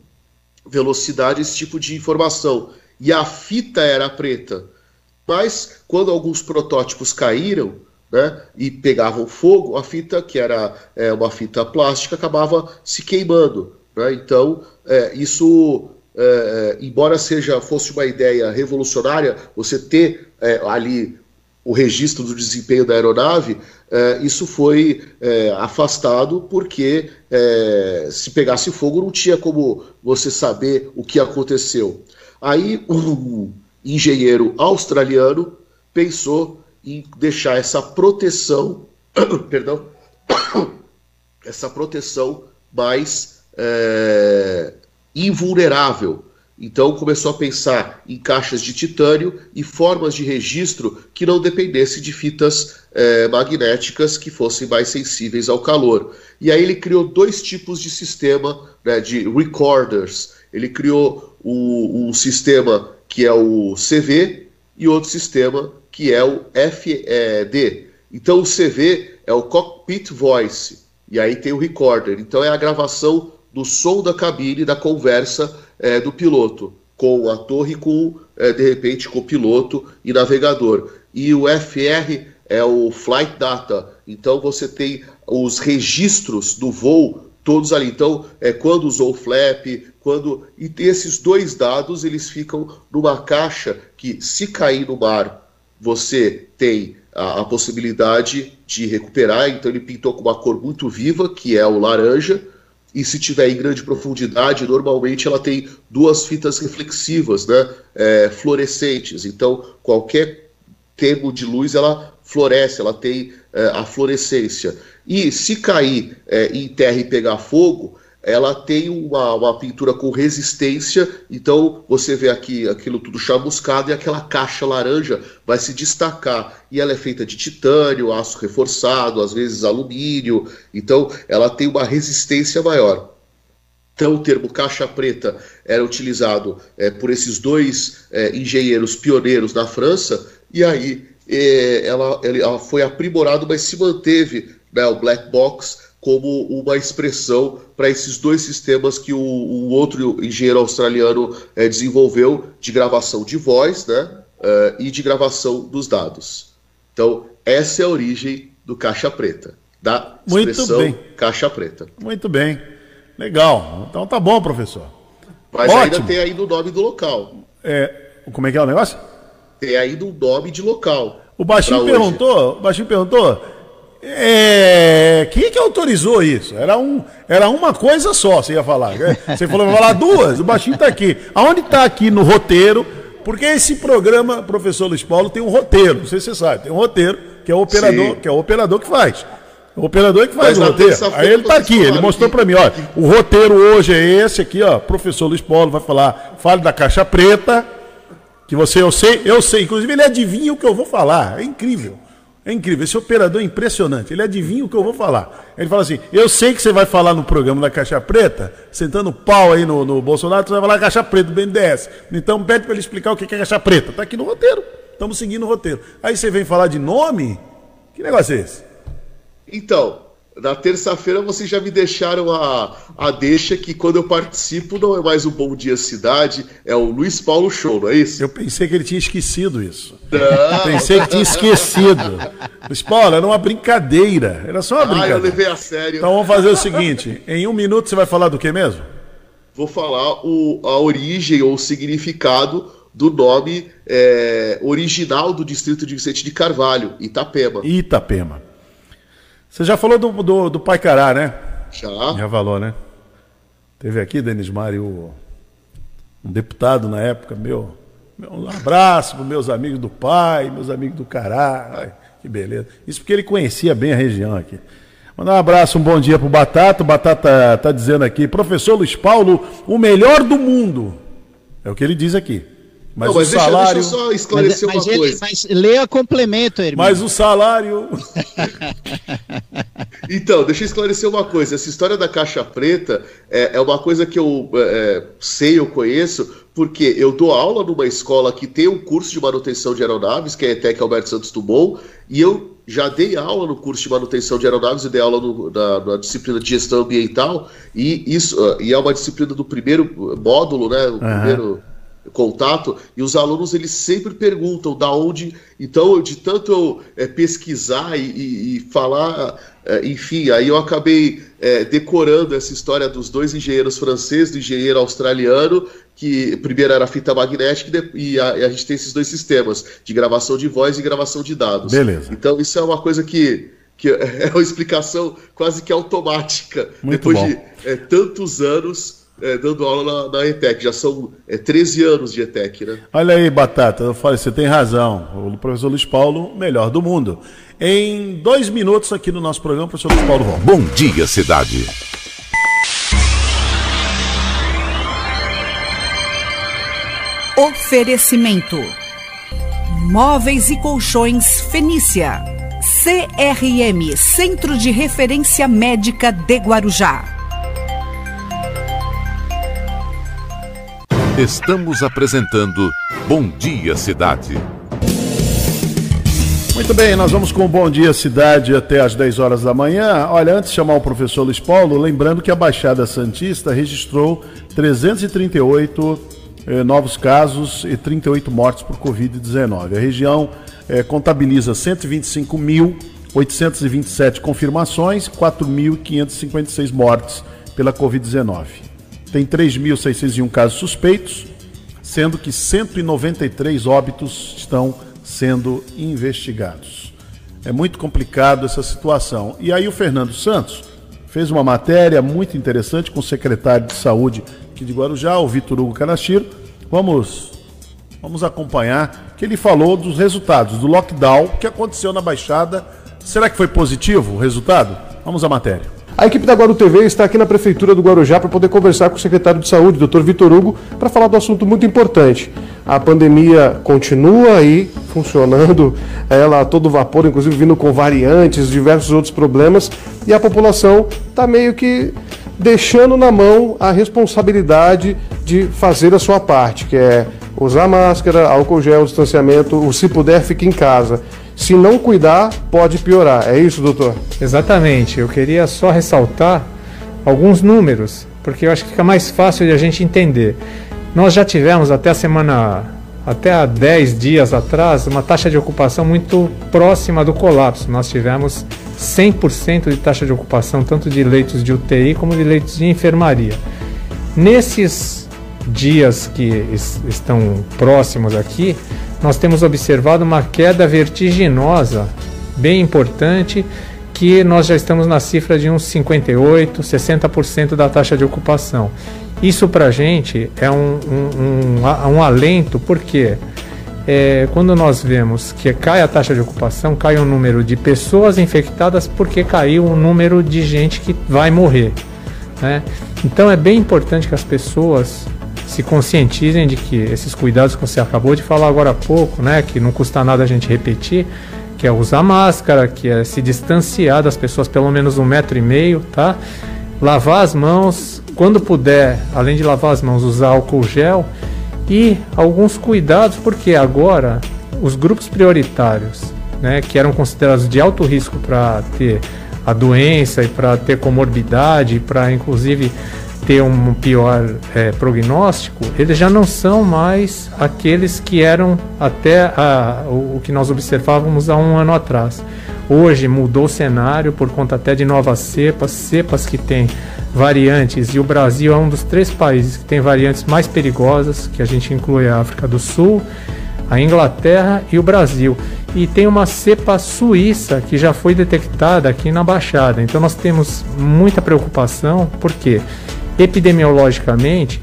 velocidade, esse tipo de informação. E a fita era preta. Mas quando alguns protótipos caíram né, e pegavam fogo, a fita, que era é, uma fita plástica, acabava se queimando. Né? Então, é, isso, é, é embora seja fosse uma ideia revolucionária, você ter é, ali o registro do desempenho da aeronave, é, isso foi afastado porque se pegasse fogo não tinha como você saber o que aconteceu. Aí um, engenheiro australiano pensou em deixar essa proteção, perdão, essa proteção mais é, invulnerável. Então começou a pensar em caixas de titânio e formas de registro que não dependessem de fitas é, magnéticas que fossem mais sensíveis ao calor. E aí ele criou dois tipos de sistema né, de recorders. Ele criou um, um sistema que é o CV, e outro sistema, que é o FED. Então o CV é o Cockpit Voice, e aí tem o recorder. Então é a gravação do som da cabine, da conversa é, do piloto, com a torre, com, é, de repente, com o piloto e navegador. E o FR é o Flight Data. Então você tem os registros do voo todos ali. Então, é quando usou o flap, quando e esses dois dados eles ficam numa caixa que se cair no mar, você tem a, a, possibilidade de recuperar. Então ele pintou com uma cor muito viva, que é o laranja, e se tiver em grande profundidade, normalmente ela tem duas fitas reflexivas, né, é, fluorescentes. Então qualquer termo de luz ela floresce, ela tem é, a fluorescência. E se cair é, em terra e pegar fogo, ela tem uma, uma, pintura com resistência, então você vê aqui aquilo tudo chamuscado e aquela caixa laranja vai se destacar. E ela é feita de titânio, aço reforçado, às vezes alumínio, então ela tem uma resistência maior. Então, o termo caixa preta era utilizado é, por esses dois é, engenheiros pioneiros na França, e aí é, ela, ela foi aprimorada, mas se manteve né, o black box como uma expressão para esses dois sistemas que o, o outro engenheiro australiano é, desenvolveu de gravação de voz né, uh, e de gravação dos dados. Então, essa é a origem do caixa preta, da expressão Muito bem. caixa preta. Muito bem. Legal. Então tá bom, professor. Mas Ótimo. ainda tem ainda o nome do local. É, como é que é o negócio? Tem ainda o nome de local. O Baixinho perguntou, o Baixinho perguntou é, quem que autorizou isso? Era, um, era uma coisa só, você ia falar. Né? Você falou, vai falar duas, o baixinho está aqui. Aonde está aqui no roteiro? Porque esse programa, professor Luiz Paulo, tem um roteiro, não sei se você sabe, tem um roteiro que é o operador, que é o operador que faz. O operador que faz Mas o roteiro. Aí ele está aqui, ele mostrou para mim, olha, o roteiro hoje é esse aqui, ó. Professor Luiz Paulo vai falar, fale da caixa preta, que você, eu sei, eu sei, inclusive ele adivinha o que eu vou falar. É incrível. É incrível, esse operador é impressionante. Ele adivinha o que eu vou falar. Ele fala assim: Eu sei que você vai falar no programa da Caixa Preta, sentando pau aí no, no Bolsonaro, você vai falar Caixa Preta do BNDES. Então pede para ele explicar o que é Caixa Preta. Está aqui no roteiro. Estamos seguindo o roteiro. Aí você vem falar de nome? Que negócio é esse? Então, na terça-feira vocês já me deixaram a, a deixa que quando eu participo não é mais o Bom Dia Cidade, é o Luiz Paulo Show, não é isso? Eu pensei que ele tinha esquecido isso. Não. Pensei que tinha esquecido. Luiz Paulo, era uma brincadeira. Era só uma brincadeira. Ah, eu levei a sério. Então vamos fazer o seguinte: em um minuto você vai falar do que mesmo? Vou falar o, a origem ou o significado do nome é, original do distrito de Vicente de Carvalho, Itapema. Itapema. Você já falou do, do, do Pai Cará, né? Já. Já falou, né? Teve aqui, Denis Mário, um deputado na época, meu. Um abraço para meus amigos do Pai, meus amigos do Cará. Que beleza. Isso porque ele conhecia bem a região aqui. Mandar um abraço, um bom dia pro Batata. O Batata tá dizendo aqui, professor Luiz Paulo, o melhor do mundo. É o que ele diz aqui. Mas, não, mas o deixa, salário... deixa eu só esclarecer mas, uma mas coisa. mas leia complemento, irmão. Mas o salário. então, deixa eu esclarecer uma coisa. Essa história da caixa preta é, é uma coisa que eu é, é, sei, eu conheço, porque eu dou aula numa escola que tem um curso de manutenção de aeronaves, que é a ETEC Alberto Santos Dumont, e eu já dei aula no curso de manutenção de aeronaves e dei aula no, na, na, disciplina de gestão ambiental, e isso e é uma disciplina do primeiro módulo, né? O uhum. primeiro contato e os alunos eles sempre perguntam da onde então de tanto eu é, pesquisar e, e, e falar é, enfim aí eu acabei é, decorando essa história dos dois engenheiros franceses do engenheiro australiano que primeiro era fita magnética e a, e a gente tem esses dois sistemas de gravação de voz e gravação de dados. Beleza. Então isso é uma coisa que que é uma explicação quase que automática. Muito depois bom. de é, tantos anos é, dando aula na, na, ETEC. Já são é, 13 anos de ETEC, né? Olha aí, Batata, eu falei, você tem razão. O professor Luiz Paulo, melhor do mundo. Em dois minutos aqui no nosso programa, professor Luiz Paulo volta. Bom dia, cidade. Oferecimento: Móveis e Colchões Fenícia. CRM Centro de Referência Médica de Guarujá. Estamos apresentando Bom Dia Cidade. Muito bem, nós vamos com o Bom Dia Cidade até às 10 horas da manhã. Olha, antes de chamar o professor Luiz Paulo, lembrando que a Baixada Santista registrou 338 eh, novos casos e 38 mortes por Covid-19. A região eh, contabiliza 125.827 confirmações, 4.556 mortes pela Covid-19 tem 3.601 casos suspeitos, sendo que 193 óbitos estão sendo investigados. É muito complicado essa situação. E aí o Fernando Santos fez uma matéria muito interessante com o secretário de Saúde aqui de Guarujá, o Vitor Hugo Canachiro. Vamos Vamos acompanhar que ele falou dos resultados do lockdown que aconteceu na Baixada. Será que foi positivo o resultado? Vamos à matéria. A equipe da Guaru TV está aqui na Prefeitura do Guarujá para poder conversar com o secretário de Saúde, Dr. Vitor Hugo, para falar do assunto muito importante. A pandemia continua aí funcionando, ela a todo vapor, inclusive vindo com variantes, diversos outros problemas, e a população está meio que deixando na mão a responsabilidade de fazer a sua parte, que é usar máscara, álcool gel, distanciamento, se puder, fique em casa. Se não cuidar, pode piorar. É isso, doutor? Exatamente. Eu queria só ressaltar alguns números, porque eu acho que fica mais fácil de a gente entender. Nós já tivemos até a semana, até há 10 dias atrás, uma taxa de ocupação muito próxima do colapso. Nós tivemos 100% de taxa de ocupação, tanto de leitos de UTI como de leitos de enfermaria. Nesses dias que estão próximos aqui, nós temos observado uma queda vertiginosa, bem importante, que nós já estamos na cifra de uns 58, 60% da taxa de ocupação. Isso para a gente é um, um, um, um alento, porque é, quando nós vemos que cai a taxa de ocupação, cai o número de pessoas infectadas, porque caiu o número de gente que vai morrer. Né? Então é bem importante que as pessoas se conscientizem de que esses cuidados que você acabou de falar agora há pouco, né, que não custa nada a gente repetir, que é usar máscara, que é se distanciar das pessoas pelo menos um metro e meio, tá? Lavar as mãos, quando puder, além de lavar as mãos, usar álcool gel e alguns cuidados, porque agora os grupos prioritários, né, que eram considerados de alto risco para ter a doença e para ter comorbidade, para inclusive ter um pior é, prognóstico, eles já não são mais aqueles que eram até a, o, que nós observávamos há um ano atrás. Hoje mudou o cenário por conta até de novas cepas, cepas que têm variantes, e o Brasil é um dos três países que tem variantes mais perigosas, que a gente inclui a África do Sul, a Inglaterra e o Brasil. E tem uma cepa suíça que já foi detectada aqui na Baixada. Então nós temos muita preocupação, porque epidemiologicamente,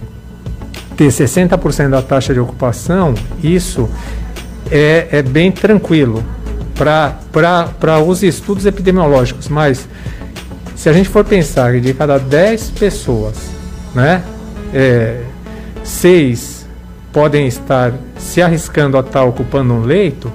ter 60% da taxa de ocupação, isso é, é bem tranquilo para os estudos epidemiológicos, mas se a gente for pensar que de cada 10 pessoas, né, é, seis podem estar se arriscando a estar ocupando um leito,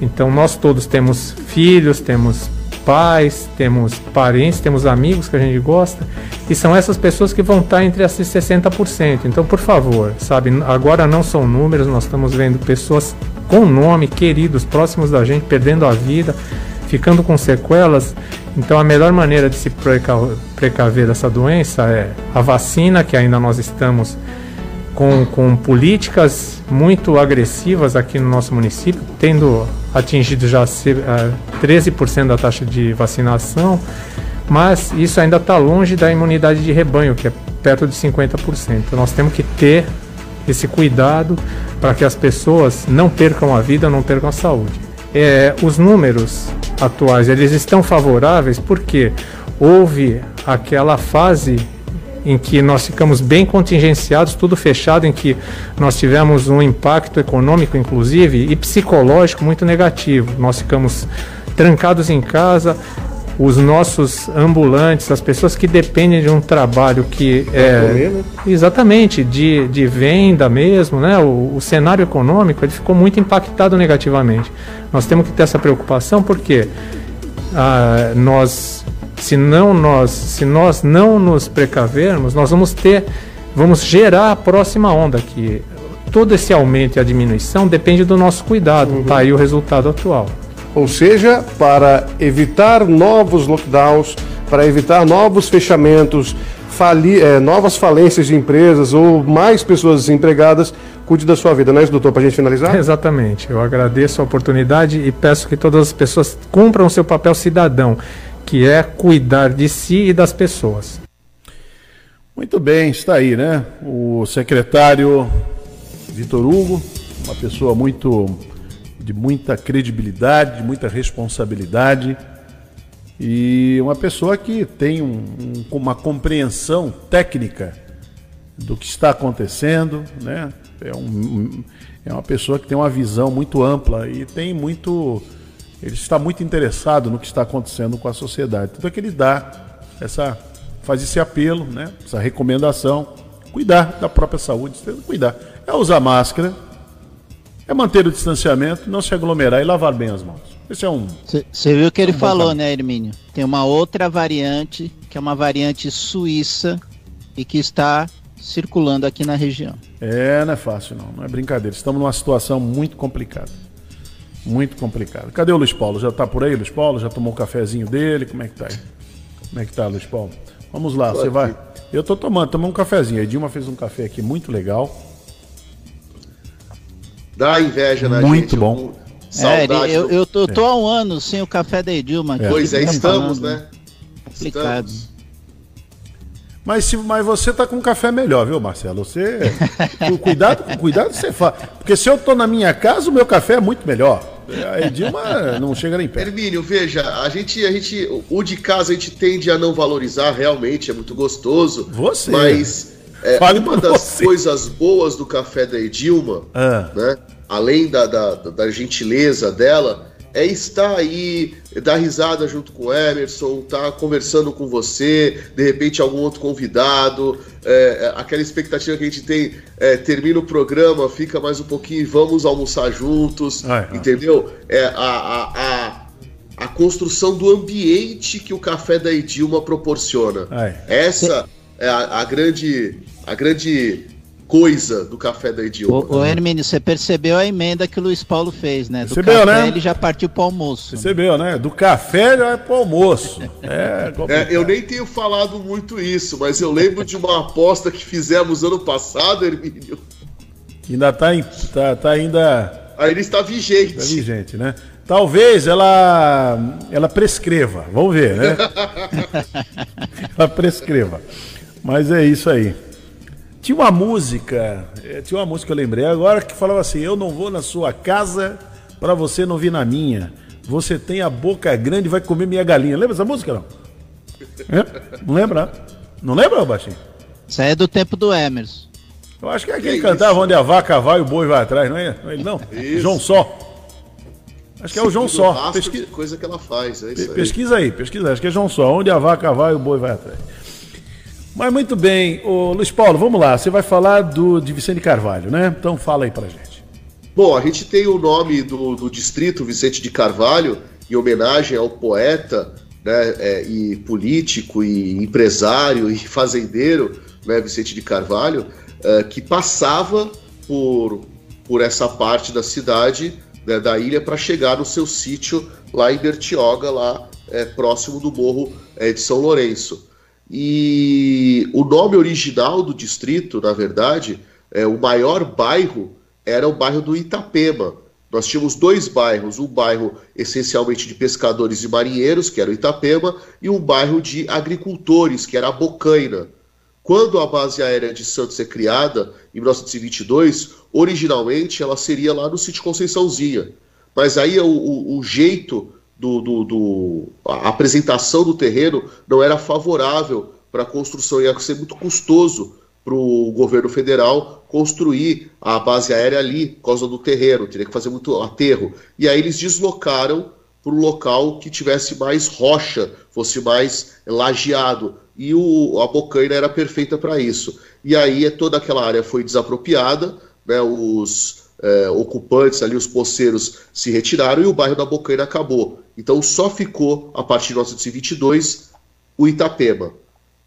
então nós todos temos filhos, temos pais, temos parentes, temos amigos que a gente gosta, e são essas pessoas que vão estar entre esses 60%. Então, por favor, sabe, agora não são números, nós estamos vendo pessoas com nome, queridos, próximos da gente, perdendo a vida, ficando com sequelas. Então, a melhor maneira de se precaver dessa doença é a vacina, que ainda nós estamos com, com políticas muito agressivas aqui no nosso município, tendo atingido já 13% da taxa de vacinação, mas isso ainda está longe da imunidade de rebanho, que é perto de 50%. Então nós temos que ter esse cuidado para que as pessoas não percam a vida, não percam a saúde. É, os números atuais eles estão favoráveis porque houve aquela fase em que nós ficamos bem contingenciados, tudo fechado, em que nós tivemos um impacto econômico, inclusive, e psicológico muito negativo. Nós ficamos trancados em casa, os nossos ambulantes, as pessoas que dependem de um trabalho que é comer, né? exatamente de, de venda mesmo, né? O, o, cenário econômico ele ficou muito impactado negativamente. Nós temos que ter essa preocupação porque ah, nós se não nós, se nós não nos precavermos, nós vamos ter, vamos gerar a próxima onda que todo esse aumento e a diminuição depende do nosso cuidado. Uhum. Tá aí o resultado atual. Ou seja, para evitar novos lockdowns, para evitar novos fechamentos, fali, é, novas falências de empresas ou mais pessoas desempregadas, cuide da sua vida, não é isso, doutor, para a gente finalizar? Exatamente. Eu agradeço a oportunidade e peço que todas as pessoas cumpram o seu papel cidadão que é cuidar de si e das pessoas. Muito bem, está aí, né? O secretário Vitor Hugo, uma pessoa muito de muita credibilidade, de muita responsabilidade e uma pessoa que tem um, um, uma compreensão técnica do que está acontecendo, né? É, um, é uma pessoa que tem uma visão muito ampla e tem muito. Ele está muito interessado no que está acontecendo com a sociedade. Tudo é que ele dá essa. faz esse apelo, né? Essa recomendação. Cuidar da própria saúde, cuidar. É usar máscara, é manter o distanciamento, não se aglomerar e lavar bem as mãos. Esse é um. Você viu o que ele um falou, né, Hermínio? Tem uma outra variante, que é uma variante suíça e que está circulando aqui na região. É, não é fácil não, não é brincadeira. Estamos numa situação muito complicada. Muito complicada. Cadê o Luiz Paulo? Já está por aí, Luiz Paulo? Já tomou o um cafezinho dele? Como é que tá aí? Como é que tá, Luiz Paulo? Vamos lá, você vai. Eu tô tomando, tomando um cafezinho. A Edilma fez um café aqui muito legal. Dá inveja na muito gente. Muito bom. Saudade é, eu, eu tô, tô, há um ano sem o café da Edilma. É. Pois é, estamos, né? Complicado. Estamos. Mas, se, mas você tá com um café melhor, viu, Marcelo? Você. cuidado, cuidado que você faz. Porque se eu tô na minha casa, o meu café é muito melhor. A Edilma não chega nem perto. Hermínio, veja, a gente, a gente. O de casa a gente tende a não valorizar, realmente, é muito gostoso. Você. Mas é, uma das você. coisas boas do café da Edilma, ah. né? Além da, da, da gentileza dela, é estar aí, dar risada junto com o Emerson, estar tá conversando com você, de repente algum outro convidado, é, é, aquela expectativa que a gente tem, é, termina o programa, fica mais um pouquinho e vamos almoçar juntos, ai, entendeu? É a, a, a, a, construção do ambiente que o café da Edilma proporciona. Ai. Essa é a, a grande, a grande coisa do café da Idioma. Ô, ô Hermínio, você percebeu a emenda que o Luiz Paulo fez, né? Do percebeu, café, né? ele já partiu para o almoço. Percebeu, né? Do café já é para o almoço. É, é, eu nem tenho falado muito isso, mas eu lembro de uma aposta que fizemos ano passado, Hermínio. Ainda está tá, tá ainda... Ainda está vigente. Está vigente, né? Talvez ela, ela prescreva. Vamos ver, né? ela prescreva. Mas é isso aí. Tinha uma música, eh, tinha uma música que eu lembrei agora que falava assim: Eu não vou na sua casa para você não vir na minha. Você tem a boca grande e vai comer minha galinha. Lembra essa música não? É? Não lembra? Não lembra, Baixinho? Isso aí é do tempo do Emerson. Eu acho que é aquele que cantava onde a vaca vai e o boi vai atrás, não é? Não é ele não? Isso. João Só. Acho que é o João Só. Pesqui... coisa que ela faz, é isso aí. Pesquisa aí, pesquisa aí. Acho que é João Só. Onde a vaca vai, o boi vai atrás. Mas muito bem, o Luiz Paulo, vamos lá. Você vai falar do de Vicente Carvalho, né? Então fala aí pra gente. Bom, a gente tem o nome do, do distrito Vicente de Carvalho em homenagem ao poeta, né, é, e político e empresário e fazendeiro, né, Vicente de Carvalho, é, que passava por, por essa parte da cidade, né, da ilha, para chegar no seu sítio lá em Bertioga, lá é, próximo do morro é, de São Lourenço. E o nome original do distrito, na verdade, é, o maior bairro era o bairro do Itapema. Nós tínhamos dois bairros, um bairro essencialmente de pescadores e marinheiros, que era o Itapema, e um bairro de agricultores, que era a Bocaina. Quando a base aérea de Santos é criada, em 1922, originalmente ela seria lá no sítio Conceiçãozinha. Mas aí o, o, o jeito do, do, do, a apresentação do terreno não era favorável para a construção, ia ser muito custoso para o governo federal construir a base aérea ali por causa do terreno, teria que fazer muito aterro. E aí eles deslocaram para um local que tivesse mais rocha, fosse mais lajeado. E o, a Bocaina era perfeita para isso. E aí toda aquela área foi desapropriada, né, os é, ocupantes ali, os poceiros, se retiraram e o bairro da Bocaina acabou. Então só ficou, a partir de 1922, o Itapema.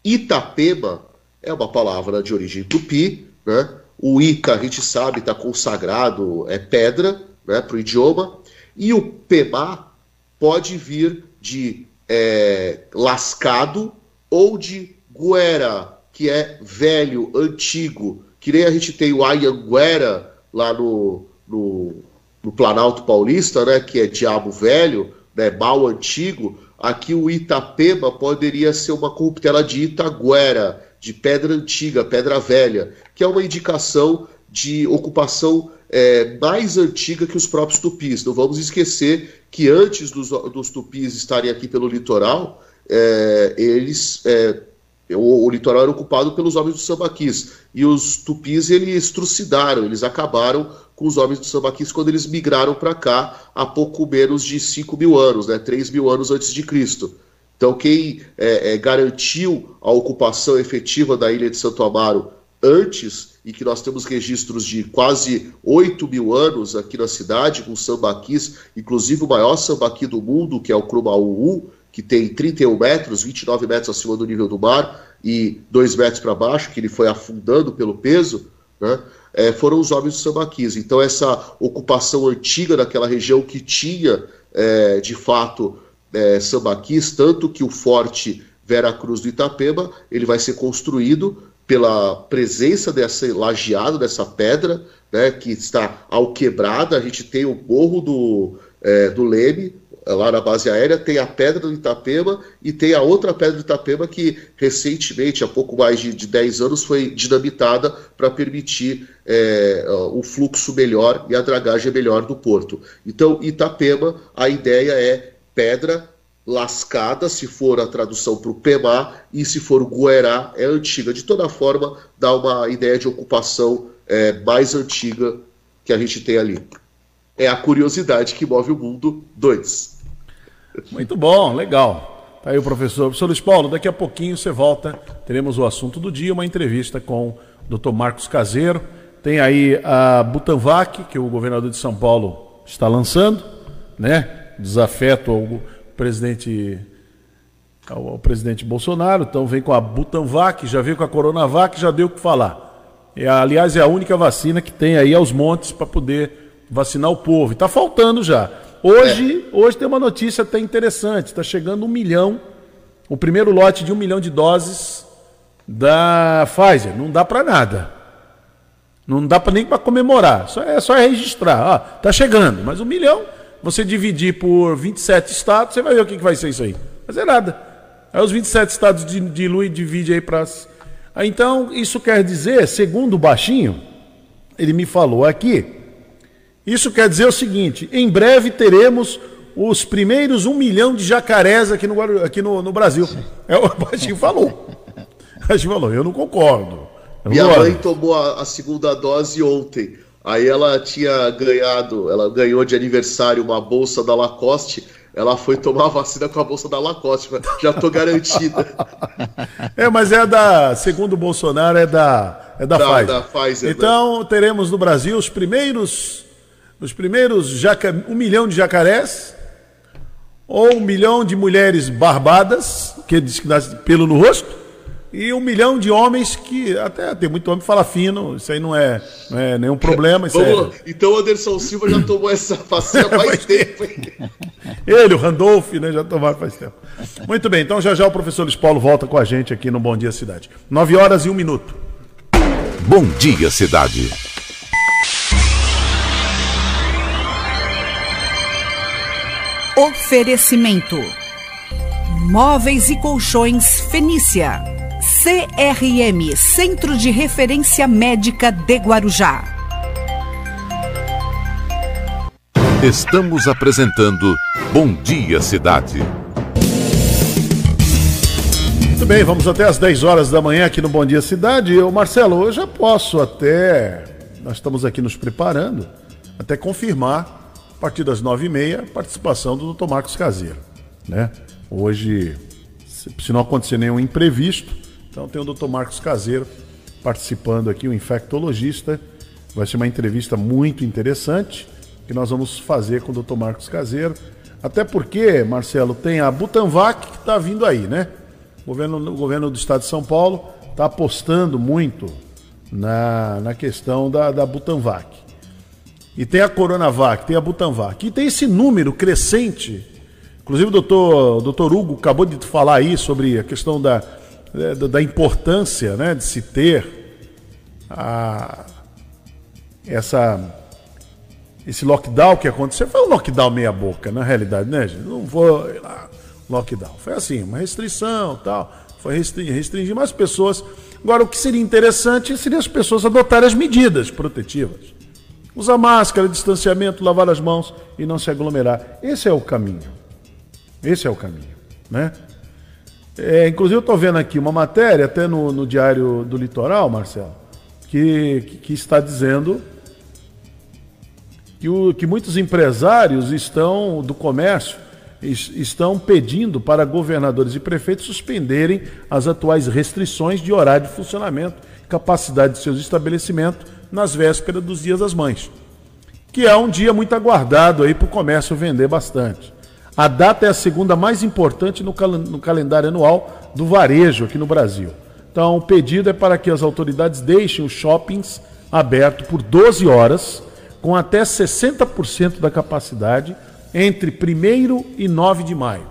Itapema é uma palavra de origem tupi, né? O Ica, a gente sabe, está consagrado, é pedra né, para o idioma. E o Pemá pode vir de é, lascado ou de guera, que é velho, antigo. Que nem a gente tem o Ayanguera lá no, no, no Planalto Paulista, né, que é diabo velho né, mal antigo, aqui o Itapema poderia ser uma corruptela de Itaguera, de pedra antiga, pedra velha, que é uma indicação de ocupação é, mais antiga que os próprios tupis. Não vamos esquecer que antes dos, dos tupis estarem aqui pelo litoral, é, eles é, o, o, litoral era ocupado pelos homens dos sambaquis e os tupis eles trucidaram, eles acabaram com os homens dos sambaquis quando eles migraram para cá há pouco menos de 5 mil anos, né, 3 mil anos antes de Cristo. Então quem é, é, garantiu a ocupação efetiva da ilha de Santo Amaro antes e que nós temos registros de quase 8 mil anos aqui na cidade, com sambaquis, inclusive o maior sambaqui do mundo, que é o Krumaúu, que tem 31 metros, 29 metros acima do nível do mar e 2 metros para baixo, que ele foi afundando pelo peso, né, é, foram os homens dos sambaquis. Então essa ocupação antiga daquela região que tinha, é, de fato, é, sambaquis, tanto que o forte Vera Cruz do Itapema, ele vai ser construído pela presença dessa lajeado, dessa pedra, né, que está alquebrada. A gente tem o morro do, é, do Leme, lá na base aérea, tem a pedra do Itapema e tem a outra pedra do Itapema que recentemente, há pouco mais de, de 10 anos, foi dinamitada para permitir é, o fluxo melhor e a dragagem melhor do porto. Então, Itapema, a ideia é pedra lascada, se for a tradução para o Pemá, e se for o Guerá, é antiga. De toda forma, dá uma ideia de ocupação é, mais antiga que a gente tem ali. É a curiosidade que move o mundo 2. Muito bom, legal. Tá aí o professor. Professor Luiz Paulo, daqui a pouquinho você volta. Teremos o assunto do dia, uma entrevista com o Dr. Marcos Caseiro. Tem aí a Butanvac, que o governador de São Paulo está lançando, né? Desafeto ao presidente ao, presidente Bolsonaro, então vem com a Butanvac, já veio com a Coronavac, já deu o que falar. E, aliás, é a única vacina que tem aí aos montes para poder vacinar o povo. E está faltando já. Hoje, é. hoje tem uma notícia até interessante. Está chegando um milhão, o primeiro lote de um milhão de doses da Pfizer. Não dá para nada. Não dá pra, nem para comemorar. Só é só registrar. Ah, tá chegando, mas um milhão você dividir por 27 estados, você vai ver o que, que vai ser isso aí. Vai fazer nada. Aí os 27 estados dilui e divide aí para. Então, isso quer dizer, segundo o Baixinho, ele me falou aqui, isso quer dizer o seguinte: em breve teremos os primeiros um milhão de jacarés aqui no, aqui no, no Brasil. É o Baixinho falou. Baixinho falou, eu não concordo. Eu Minha mãe tomou a, a segunda dose ontem. Aí ela tinha ganhado, ela ganhou de aniversário uma bolsa da Lacoste. Ela foi tomar a vacina com a bolsa da Lacoste, já tô garantida. é, mas é da, segundo o Bolsonaro, é da, é da, da Pfizer. Da Pfizer né? então né? teremos no Brasil os primeiros, os primeiros jaca, um milhão de jacarés ou um milhão de mulheres barbadas que diz que nasce pelo no rosto e um milhão de homens que até tem muito homem que fala fino, isso aí não é, não é nenhum problema. Vamos, é... Então o Anderson Silva já tomou essa vacina faz tempo. Ele, o Randolph, né, já tomaram faz tempo. Muito bem, então já já o professor Luiz Paulo volta com a gente aqui no Bom Dia Cidade. Nove horas e um minuto. Bom Dia Cidade. Oferecimento. Móveis e Colchões Fenícia. CRM Centro de Referência Médica de Guarujá. Estamos apresentando Bom Dia Cidade. Muito bem, vamos até às 10 horas da manhã aqui no Bom Dia Cidade. Eu, Marcelo, eu já posso até. Nós estamos aqui nos preparando, até confirmar, a partir das 9h30, a participação do Dr. Marcos Caseiro. Né? Hoje, se não acontecer nenhum imprevisto, então tem o Dr. Marcos Caseiro participando aqui, o infectologista. Vai ser uma entrevista muito interessante que nós vamos fazer com o Dr. Marcos Caseiro. Até porque, Marcelo, tem a Butanvac que está vindo aí, né? O governo, o governo do estado de São Paulo está apostando muito na, na questão da, da Butanvac. E tem a Coronavac, tem a Butanvac. E tem esse número crescente. Inclusive o doutor, o doutor Hugo acabou de falar aí sobre a questão da, é, da importância né, de se ter a, essa, esse lockdown que aconteceu. Foi um lockdown meia boca, na realidade, né, gente? Não foi lá, lockdown. Foi assim, uma restrição tal. Foi restringir, restringir, mas as pessoas. Agora, o que seria interessante seria as pessoas adotarem as medidas protetivas. Usar máscara, distanciamento, lavar as mãos e não se aglomerar. Esse é o caminho. Esse é o caminho, né? É, inclusive, eu estou vendo aqui uma matéria, até no, no Diário do Litoral, Marcelo, que, que, que está dizendo que, o, que muitos empresários estão do comércio estão pedindo para governadores e prefeitos suspenderem as atuais restrições de horário de funcionamento, capacidade de seus estabelecimentos nas vésperas dos Dias das Mães, que é um dia muito aguardado aí para o comércio vender bastante. A data é a segunda mais importante no, cal no calendário anual do varejo aqui no Brasil. Então, o pedido é para que as autoridades deixem os shoppings abertos por 12 horas com até 60% da capacidade entre 1 e 9 de maio.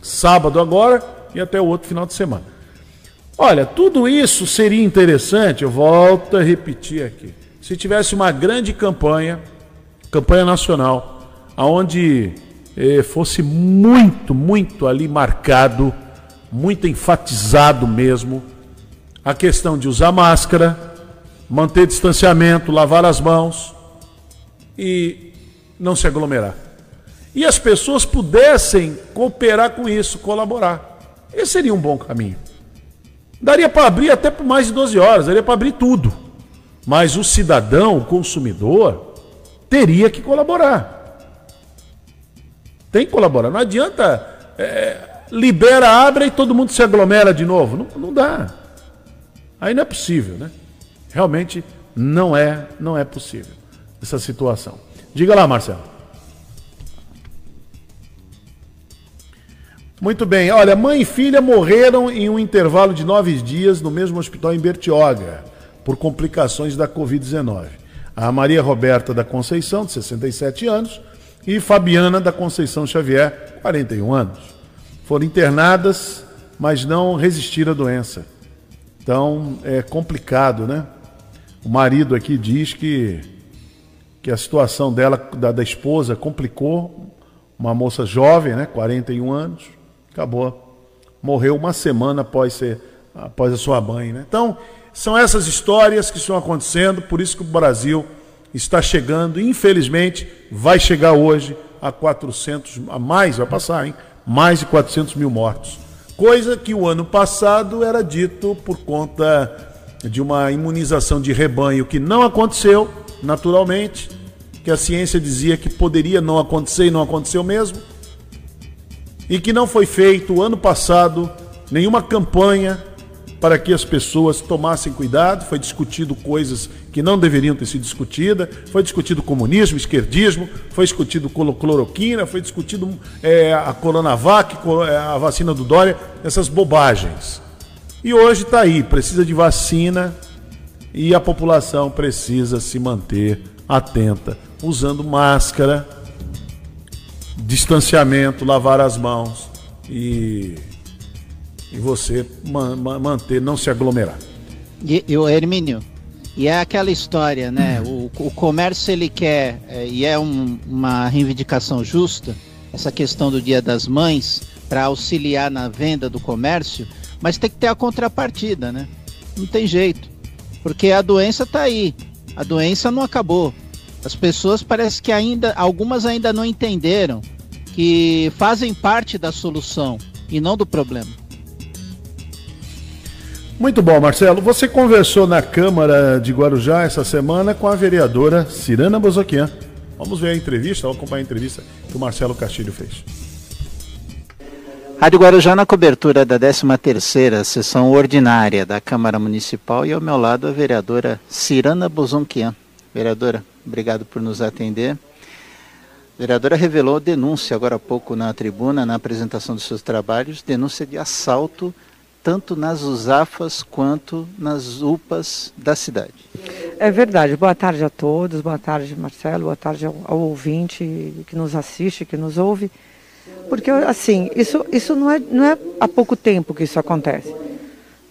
Sábado agora e até o outro final de semana. Olha, tudo isso seria interessante, eu volto a repetir aqui. Se tivesse uma grande campanha, campanha nacional, aonde eh, fosse muito, muito ali marcado, muito enfatizado mesmo, a questão de usar máscara, manter distanciamento, lavar as mãos, e não se aglomerar. E as pessoas pudessem cooperar com isso, colaborar. Esse seria um bom caminho. Daria para abrir até por mais de 12 horas, daria para abrir tudo. Mas o cidadão, o consumidor, teria que colaborar. Tem que colaborar. Não adianta é, libera, abre e todo mundo se aglomera de novo. Não, não dá. Aí não é possível, né? Realmente não é, não é possível essa situação. Diga lá, Marcelo. Muito bem. Olha, mãe e filha morreram em um intervalo de nove dias no mesmo hospital em Bertioga, por complicações da Covid-19. A Maria Roberta da Conceição, de 67 anos, e Fabiana da Conceição Xavier, 41 anos. Foram internadas, mas não resistiram à doença. Então, é complicado, né? O marido aqui diz que que a situação dela, da, da esposa, complicou. Uma moça jovem, né, 41 anos, acabou. Morreu uma semana após, ser, após a sua mãe. Né? Então, são essas histórias que estão acontecendo, por isso que o Brasil está chegando, infelizmente, vai chegar hoje a 400, a mais, vai passar, hein? Mais de 400 mil mortos. Coisa que o ano passado era dito por conta de uma imunização de rebanho que não aconteceu naturalmente, que a ciência dizia que poderia não acontecer e não aconteceu mesmo, e que não foi feito ano passado nenhuma campanha para que as pessoas tomassem cuidado, foi discutido coisas que não deveriam ter sido discutidas, foi discutido comunismo, esquerdismo, foi discutido cloroquina, foi discutido é, a Coronavac, é, a vacina do Dória, essas bobagens. E hoje está aí, precisa de vacina, e a população precisa se manter atenta, usando máscara, distanciamento, lavar as mãos e, e você man, manter, não se aglomerar. E, e o Hermínio, e é aquela história, né? O, o comércio ele quer, é, e é um, uma reivindicação justa, essa questão do Dia das Mães, para auxiliar na venda do comércio, mas tem que ter a contrapartida, né? Não tem jeito. Porque a doença está aí. A doença não acabou. As pessoas parece que ainda, algumas ainda não entenderam que fazem parte da solução e não do problema. Muito bom, Marcelo. Você conversou na Câmara de Guarujá essa semana com a vereadora Cirana Bozoquian. Vamos ver a entrevista, vamos acompanhar a entrevista que o Marcelo Castilho fez. Rádio Guarujá na cobertura da 13ª sessão ordinária da Câmara Municipal e ao meu lado a vereadora Cirana Bozonquian. Vereadora, obrigado por nos atender. A vereadora revelou denúncia agora há pouco na tribuna, na apresentação dos seus trabalhos, denúncia de assalto tanto nas USAFAS quanto nas UPAs da cidade. É verdade. Boa tarde a todos, boa tarde Marcelo, boa tarde ao, ao ouvinte que nos assiste, que nos ouve. Porque, assim, isso, isso não, é, não é há pouco tempo que isso acontece.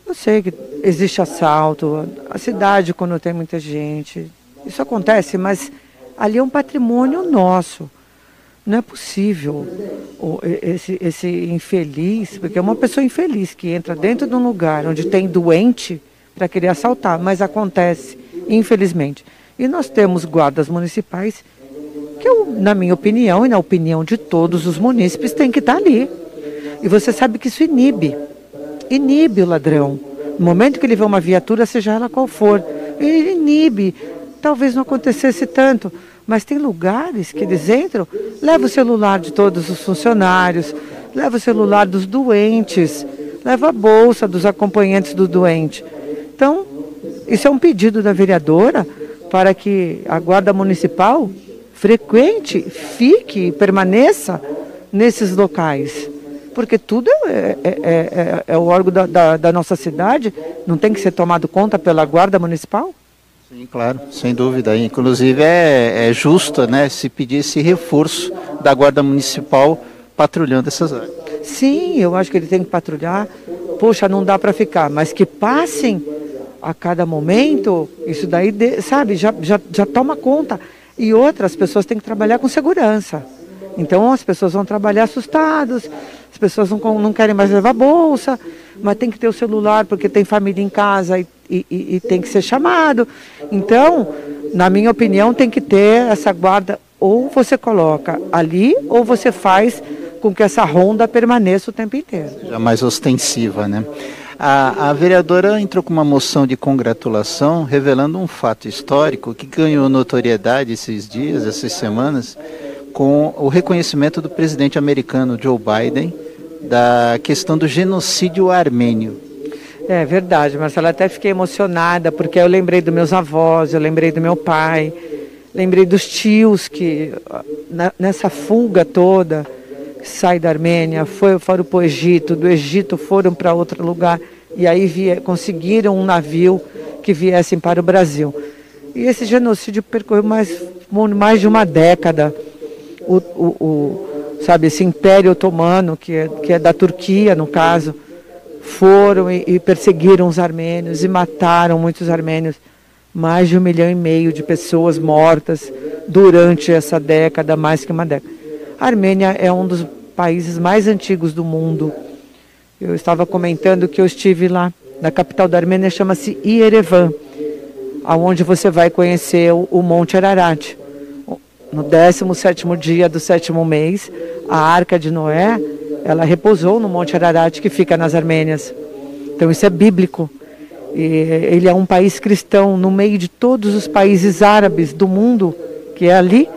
Eu sei que existe assalto, a cidade quando tem muita gente, isso acontece, mas ali é um patrimônio nosso. Não é possível esse, esse infeliz, porque é uma pessoa infeliz que entra dentro de um lugar onde tem doente, para querer assaltar, mas acontece, infelizmente. E nós temos guardas municipais que, eu, na minha opinião e na opinião de todos os munícipes, tem que estar tá ali. E você sabe que isso inibe, inibe o ladrão. No momento que ele vê uma viatura, seja ela qual for, ele inibe. Talvez não acontecesse tanto, mas tem lugares que eles entram, leva o celular de todos os funcionários, leva o celular dos doentes, leva a bolsa dos acompanhantes do doente. Então, isso é um pedido da vereadora para que a Guarda Municipal frequente, fique, permaneça nesses locais. Porque tudo é, é, é, é, é o órgão da, da, da nossa cidade, não tem que ser tomado conta pela Guarda Municipal? Sim, claro, sem dúvida. Inclusive é, é justo né, se pedir esse reforço da Guarda Municipal patrulhando essas áreas. Sim, eu acho que ele tem que patrulhar. Poxa, não dá para ficar, mas que passem a cada momento, isso daí, sabe, já, já, já toma conta. E outras pessoas têm que trabalhar com segurança. Então as pessoas vão trabalhar assustadas, as pessoas não, não querem mais levar bolsa, mas tem que ter o celular porque tem família em casa e, e, e tem que ser chamado. Então, na minha opinião, tem que ter essa guarda, ou você coloca ali, ou você faz com que essa ronda permaneça o tempo inteiro. Já mais ostensiva, né? A, a, vereadora entrou com uma moção de congratulação, revelando um fato histórico que ganhou notoriedade esses dias, essas semanas, com o reconhecimento do presidente americano Joe Biden da questão do genocídio armênio. É verdade, Marcela, até fiquei emocionada, porque eu lembrei dos meus avós, eu lembrei do meu pai, lembrei dos tios que, nessa fuga toda, sai da Armênia, foi, foram para o Egito, do Egito foram para outro lugar e aí via, conseguiram um navio que viessem para o Brasil. E esse genocídio percorreu mais, mais de uma década. O, o, o, sabe, esse Império Otomano, que é, que é da Turquia, no caso, foram e, e perseguiram os armênios e mataram muitos armênios. Mais de um milhão e meio de pessoas mortas durante essa década, mais que uma década. A Armênia é um dos países mais antigos do mundo. Eu estava comentando que eu estive lá, na capital da Armênia, chama-se Yerevan, aonde você vai conhecer o, Monte Ararat. No 17º dia do sétimo mês, a Arca de Noé, ela repousou no Monte Ararat, que fica nas Armênias. Então isso é bíblico. E ele é um país cristão no meio de todos os países árabes do mundo, que é ali,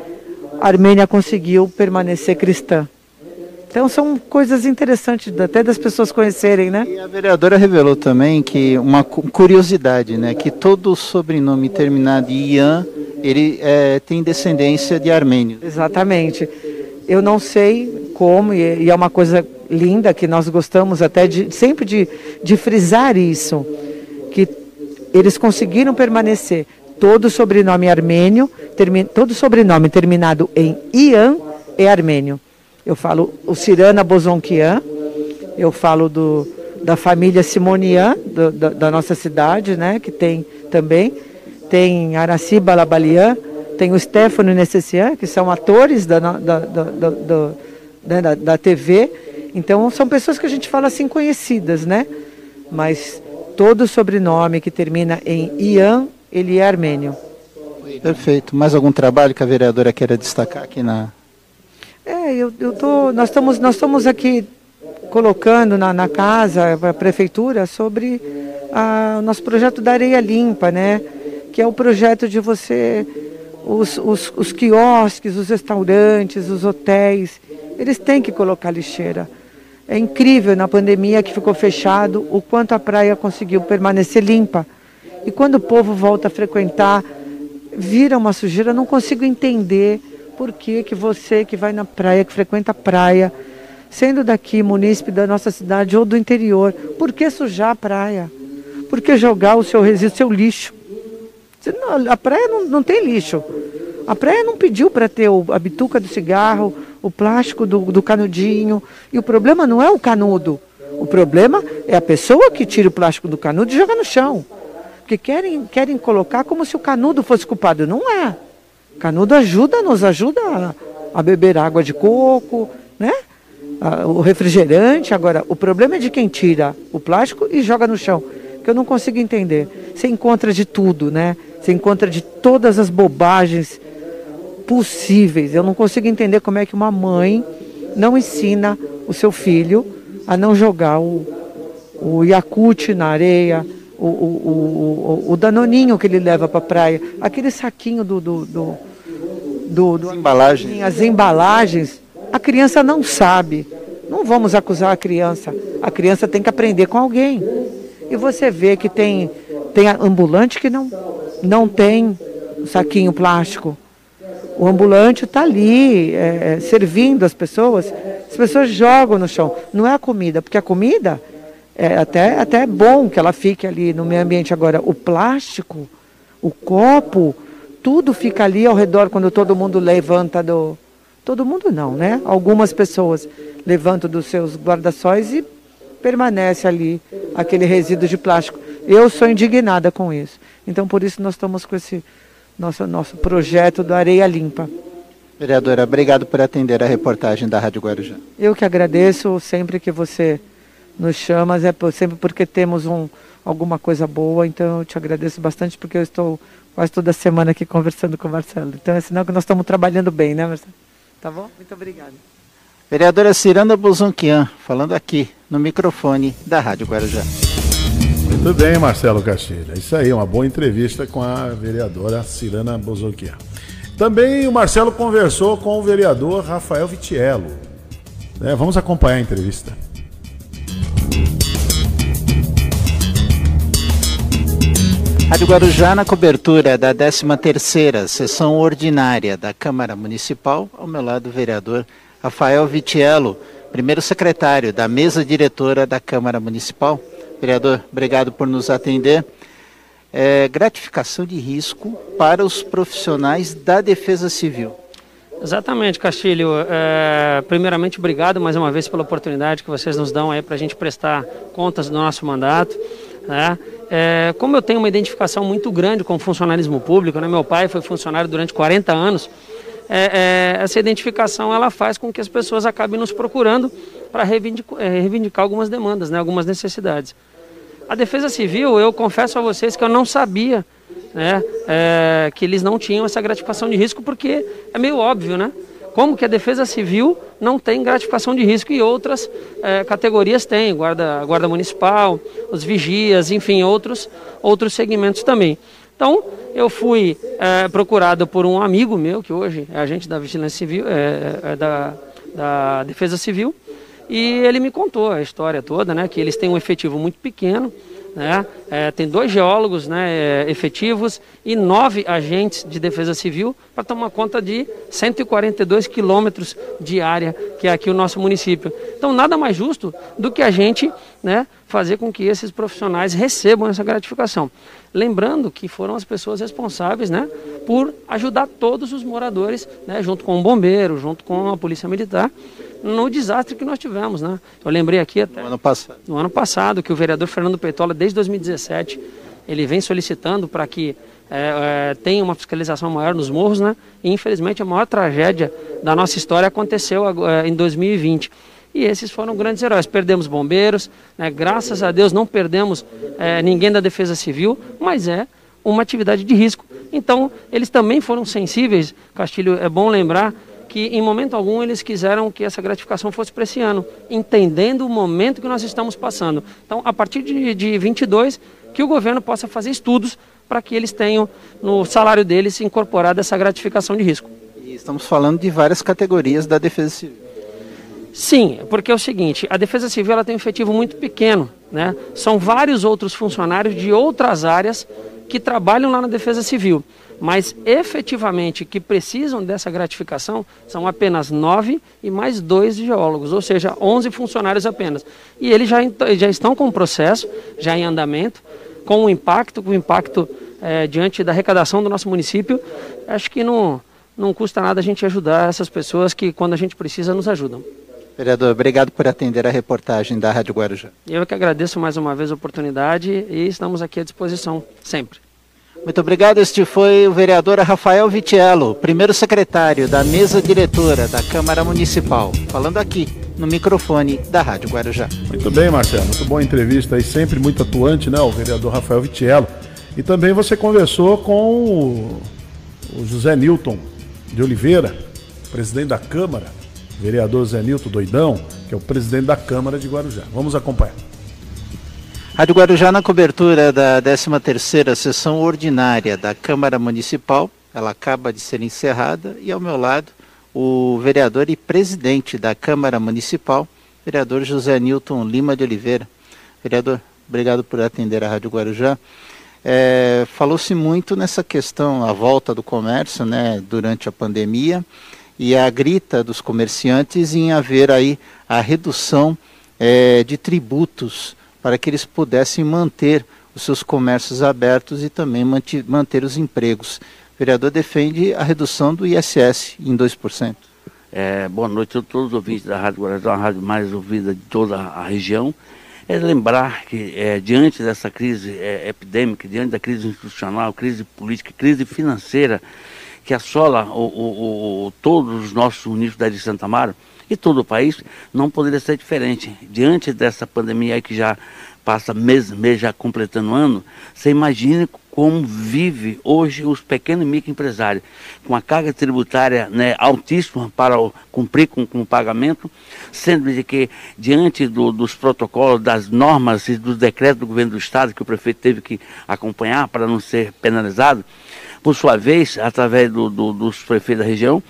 a Armênia conseguiu permanecer cristã. Então são coisas interessantes até das pessoas conhecerem, né? E a vereadora revelou também que uma curiosidade, né, que todo sobrenome terminado em Ian, ele é, tem descendência de armênios. Exatamente. Eu não sei como e, é uma coisa linda que nós gostamos até de sempre de, de frisar isso, que eles conseguiram permanecer todo sobrenome armênio, termi, todo sobrenome terminado em Ian é armênio. Eu falo o Cirana Bozonquian, eu falo do, da família Simonian, do, da, da, nossa cidade, né, que tem também. Tem Araci Balabalian, tem o Stefano Necessian, que são atores da, da, da, né, da, da TV. Então, são pessoas que a gente fala assim conhecidas, né? Mas todo sobrenome que termina em Ian ele é armênio. Perfeito. Mais algum trabalho que a vereadora queira destacar aqui na. É, eu, eu tô, nós, estamos, nós estamos aqui colocando na, na casa, a prefeitura, sobre a, o nosso projeto da areia limpa, né? Que é o projeto de você. Os, os, os quiosques, os restaurantes, os hotéis, eles têm que colocar lixeira. É incrível na pandemia que ficou fechado o quanto a praia conseguiu permanecer limpa. E quando o povo volta a frequentar, vira uma sujeira, eu não consigo entender por que, que você que vai na praia, que frequenta a praia, sendo daqui, munícipe da nossa cidade ou do interior, por que sujar a praia? Por que jogar o seu resíduo, seu lixo? A praia não, não tem lixo. A praia não pediu para ter a bituca do cigarro, o plástico do, do canudinho. E o problema não é o canudo. O problema é a pessoa que tira o plástico do canudo e joga no chão. Porque querem, querem colocar como se o canudo fosse culpado. Não é. Canudo ajuda, nos ajuda a, a beber água de coco, né? o refrigerante. Agora, o problema é de quem tira o plástico e joga no chão. Que eu não consigo entender. Você encontra de tudo, né? Você encontra de todas as bobagens possíveis. Eu não consigo entender como é que uma mãe não ensina o seu filho a não jogar o, o Yakut na areia, o, o, o, o danoninho que ele leva para a praia, aquele saquinho do, do, do, do, do as embalagens. as embalagens, a criança não sabe. Não vamos acusar a criança. A criança tem que aprender com alguém. E você vê que tem, tem ambulante que não, não tem saquinho plástico. O ambulante está ali é, é, servindo as pessoas. As pessoas jogam no chão. Não é a comida, porque a comida é até, até bom que ela fique ali no meio ambiente. Agora, o plástico, o copo, tudo fica ali ao redor quando todo mundo levanta do. Todo mundo não, né? Algumas pessoas levantam dos seus guarda-sóis e permanece ali aquele resíduo de plástico. Eu sou indignada com isso. Então, por isso, nós estamos com esse nosso, nosso projeto do Areia Limpa. Vereadora, obrigado por atender a reportagem da Rádio Guarujá. Eu que agradeço sempre que você nos chama, é sempre porque temos um, alguma coisa boa, então eu te agradeço bastante porque eu estou quase toda semana aqui conversando com o Marcelo. Então é sinal que nós estamos trabalhando bem, né, Marcelo? Tá bom? Muito obrigada. Vereadora Ciranda Bozonquian, falando aqui no microfone da Rádio Guarujá. Muito bem, Marcelo Castilho. É isso aí, uma boa entrevista com a vereadora Cirana Bozonquian. Também o Marcelo conversou com o vereador Rafael Vitiello. É, vamos acompanhar a entrevista. Rádio Guarujá na cobertura da 13ª sessão ordinária da Câmara Municipal, ao meu lado o vereador Rafael Vitiello, primeiro secretário da mesa diretora da Câmara Municipal. Vereador, obrigado por nos atender. É, gratificação de risco para os profissionais da Defesa Civil. Exatamente, Castilho. É, primeiramente, obrigado mais uma vez pela oportunidade que vocês nos dão para a gente prestar contas do nosso mandato. Né? É, como eu tenho uma identificação muito grande com o funcionalismo público, né? meu pai foi funcionário durante 40 anos, é, é, essa identificação ela faz com que as pessoas acabem nos procurando para reivindicar, é, reivindicar, algumas demandas, né? algumas necessidades. A Defesa Civil, eu confesso a vocês que eu não sabia né, é, que eles não tinham essa gratificação de risco, porque é meio óbvio, né? como que a Defesa Civil não tem gratificação de risco e outras é, categorias têm, guarda, guarda municipal, os vigias, enfim, outros, outros segmentos também. Então, eu fui é, procurado por um amigo meu, que hoje é agente da Vigilância Civil, é, é da, da Defesa Civil, e ele me contou a história toda, né, que eles têm um efetivo muito pequeno, né? É, tem dois geólogos né, é, efetivos e nove agentes de defesa civil para tomar conta de 142 quilômetros de área que é aqui o nosso município. Então, nada mais justo do que a gente né, fazer com que esses profissionais recebam essa gratificação. Lembrando que foram as pessoas responsáveis né, por ajudar todos os moradores, né, junto com o bombeiro, junto com a polícia militar, no desastre que nós tivemos, né? Eu lembrei aqui até no ano passado, no ano passado que o vereador Fernando Peitola, desde 2017, ele vem solicitando para que é, é, tenha uma fiscalização maior nos morros, né? E infelizmente a maior tragédia da nossa história aconteceu é, em 2020. E esses foram grandes heróis. Perdemos bombeiros, né? graças a Deus não perdemos é, ninguém da Defesa Civil, mas é uma atividade de risco. Então, eles também foram sensíveis, Castilho, é bom lembrar, que em momento algum eles quiseram que essa gratificação fosse para esse ano, entendendo o momento que nós estamos passando. Então, a partir de, de 22, que o governo possa fazer estudos para que eles tenham no salário deles incorporado essa gratificação de risco. E estamos falando de várias categorias da Defesa Civil. Sim, porque é o seguinte, a Defesa Civil ela tem um efetivo muito pequeno, né? São vários outros funcionários de outras áreas que trabalham lá na Defesa Civil mas efetivamente que precisam dessa gratificação são apenas nove e mais dois geólogos, ou seja, onze funcionários apenas. E eles já, já estão com o processo, já em andamento, com o impacto, com o impacto é, diante da arrecadação do nosso município. Acho que não, não custa nada a gente ajudar essas pessoas que, quando a gente precisa, nos ajudam. Vereador, obrigado por atender a reportagem da Rádio Guarujá. Eu que agradeço mais uma vez a oportunidade e estamos aqui à disposição sempre. Muito obrigado. Este foi o vereador Rafael Vitiello, primeiro secretário da mesa diretora da Câmara Municipal, falando aqui no microfone da Rádio Guarujá. Muito bem, Marcelo. Muito boa entrevista aí, sempre muito atuante, né? O vereador Rafael Vitiello. E também você conversou com o José Newton de Oliveira, presidente da Câmara, vereador Zé Nilton Doidão, que é o presidente da Câmara de Guarujá. Vamos acompanhar. Rádio Guarujá na cobertura da 13ª sessão ordinária da Câmara Municipal. Ela acaba de ser encerrada e ao meu lado o vereador e presidente da Câmara Municipal, vereador José Nilton Lima de Oliveira. Vereador, obrigado por atender a Rádio Guarujá. É, Falou-se muito nessa questão, a volta do comércio né, durante a pandemia e a grita dos comerciantes em haver aí a redução é, de tributos para que eles pudessem manter os seus comércios abertos e também manter, os empregos. O vereador defende a redução do ISS em 2%. É, boa noite a todos os ouvintes da Rádio Guarajá, a rádio mais ouvida de toda a região. É lembrar que, é, diante dessa crise é, epidêmica, diante da crise institucional, crise política, crise financeira que assola o, o, o, todos os nossos municípios de Santa Amaro e todo o país, não poderia ser diferente. Diante dessa pandemia que já passa mês, mês já completando um ano, você imagine como vive hoje os pequenos e microempresários, com a carga tributária né, altíssima para o, cumprir com, com, o pagamento, sendo de que, diante do, dos protocolos, das normas e dos decretos do governo do Estado, que o prefeito teve que acompanhar para não ser penalizado, por sua vez, através do, do, dos prefeitos da região,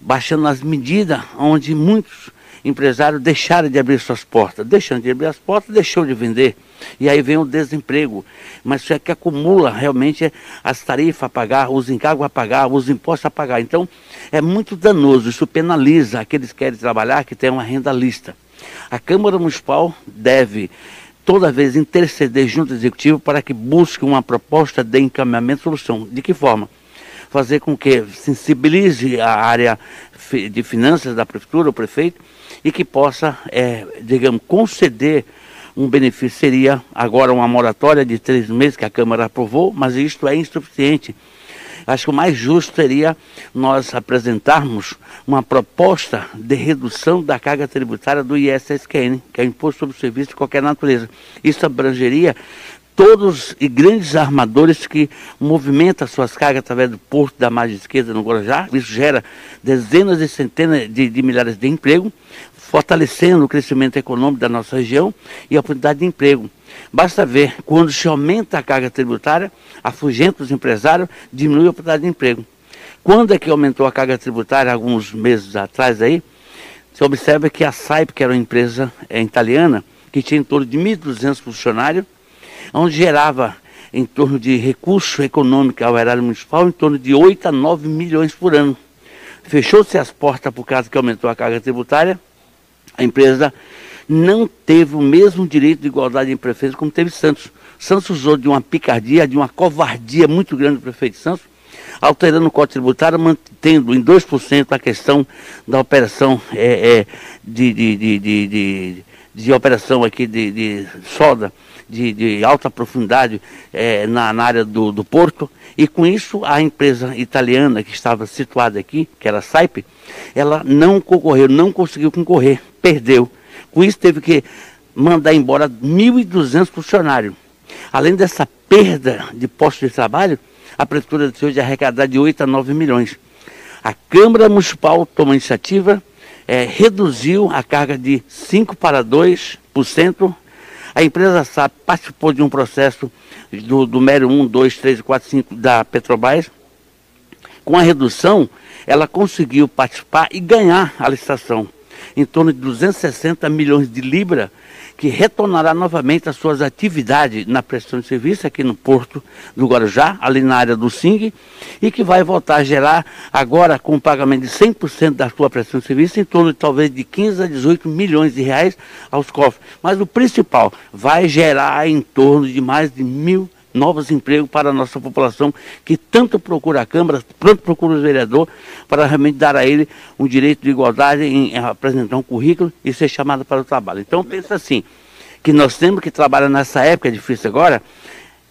baixando as medidas onde muitos empresários deixaram de abrir suas portas. Deixando de abrir as portas, deixou de vender. E aí vem o desemprego. Mas isso é que acumula realmente as tarifas a pagar, os encargos a pagar, os impostos a pagar. Então, é muito danoso. Isso penaliza aqueles que querem trabalhar, que têm uma renda lista. A Câmara Municipal deve toda vez interceder junto ao Executivo para que busque uma proposta de encaminhamento e solução. De que forma? Fazer com que sensibilize a área de finanças da Prefeitura, o prefeito, e que possa, é, digamos, conceder um benefício. Seria agora uma moratória de três meses que a Câmara aprovou, mas isto é insuficiente. Acho que o mais justo seria nós apresentarmos uma proposta de redução da carga tributária do ISSQN, que é o Imposto sobre Serviço de Qualquer Natureza. Isso abrangeria todos e grandes armadores que movimentam suas cargas através do porto da margem esquerda no Guarujá. Isso gera dezenas e centenas de, de milhares de empregos, fortalecendo o crescimento econômico da nossa região e a oportunidade de emprego. Basta ver, quando se aumenta a carga tributária, afugenta os empresários, diminui a oportunidade de emprego. Quando é que aumentou a carga tributária, alguns meses atrás aí, se observa que a SAIP, que era uma empresa é, italiana, que tinha em torno de 1.200 funcionários, onde gerava em torno de recurso econômico ao erário municipal em torno de 8 a 9 milhões por ano. Fechou-se as portas por causa que aumentou a carga tributária, a empresa não teve o mesmo direito de igualdade em prefeito como teve Santos. Santos usou de uma picardia, de uma covardia muito grande do prefeito Santos, alterando o Código Tributário, mantendo em 2% a questão da operação é, é, de, de, de, de, operação aqui de, de soda de, de alta profundidade é, na, na, área do, do porto. E com isso a empresa italiana que estava situada aqui, que era a Saip, ela não concorreu, não conseguiu concorrer, perdeu. Com isso teve que mandar embora 1.200 funcionários. Além dessa perda de postos de trabalho, a prefeitura deixou de arrecadar de 8 a 9 milhões. A Câmara Municipal tomou iniciativa, é, reduziu a carga de 5 para 2%. A empresa SAP participou de um processo do, do MERO 1, 2, 3, 4, 5 da Petrobras. Com a redução, ela conseguiu participar e ganhar a licitação em torno de 260 milhões de libras, que retornará novamente às suas atividades na prestação de serviço aqui no Porto do Guarujá, ali na área do SING, e que vai voltar a gerar agora com o pagamento de 100% da sua prestação de serviço em torno de talvez de 15 a 18 milhões de reais aos cofres. Mas o principal, vai gerar em torno de mais de mil novos empregos para a nossa população que tanto procura a Câmara, tanto procura o vereador, para realmente dar a ele um direito de igualdade em, em apresentar um currículo e ser chamado para o trabalho. Então pensa assim, que nós temos que trabalhar nessa época difícil agora,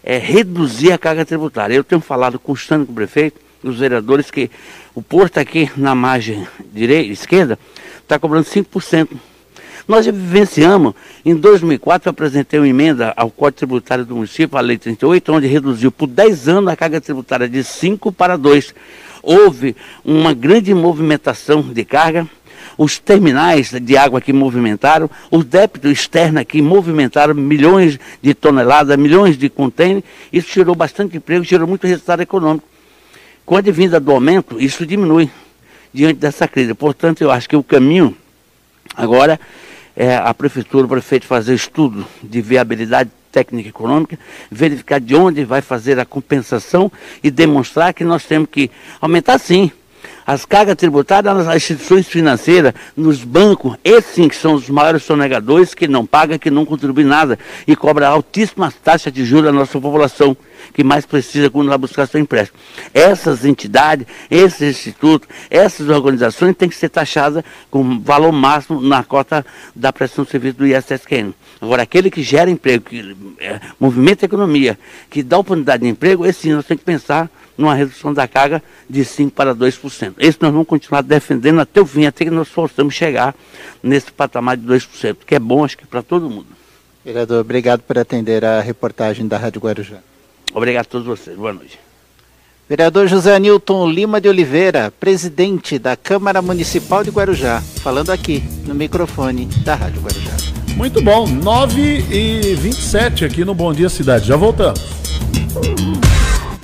é reduzir a carga tributária. Eu tenho falado constante com o prefeito, os vereadores, que o porto aqui na margem direita, esquerda, está cobrando 5%. Nós vivenciamos, em 2004 eu apresentei uma emenda ao Código Tributário do município, a Lei 38, onde reduziu por 10 anos a carga tributária de 5 para 2. Houve uma grande movimentação de carga, os terminais de água que movimentaram, os débitos externos que movimentaram milhões de toneladas, milhões de contêineres, isso gerou bastante emprego, gerou muito resultado econômico. Com a vinda do aumento, isso diminui diante dessa crise. Portanto, eu acho que o caminho agora é a prefeitura, o prefeito fazer estudo de viabilidade técnica e econômica, verificar de onde vai fazer a compensação e demonstrar que nós temos que aumentar sim as cargas tributárias nas instituições financeiras, nos bancos, esses sim que são os maiores sonegadores que não pagam, que não contribuem nada e cobram altíssimas taxas de juros à nossa população que mais precisa quando vai buscar seu empréstimo. Essas entidades, esses institutos, essas organizações têm que ser taxadas com valor máximo na cota da prestação de serviço do ISSQN. Agora, aquele que gera emprego, que é, movimenta a economia, que dá oportunidade de emprego, esse nós temos que pensar numa redução da carga de 5% para 2%. Esse nós vamos continuar defendendo até o fim, até que nós possamos chegar nesse patamar de 2%, que é bom, acho que para todo mundo. Vereador, obrigado por atender a reportagem da Rádio Guarujá. Obrigado a todos vocês. Boa noite. Vereador José Nilton Lima de Oliveira, presidente da Câmara Municipal de Guarujá, falando aqui no microfone da Rádio Guarujá. Muito bom, 9 e 27 aqui no Bom Dia Cidade. Já voltamos.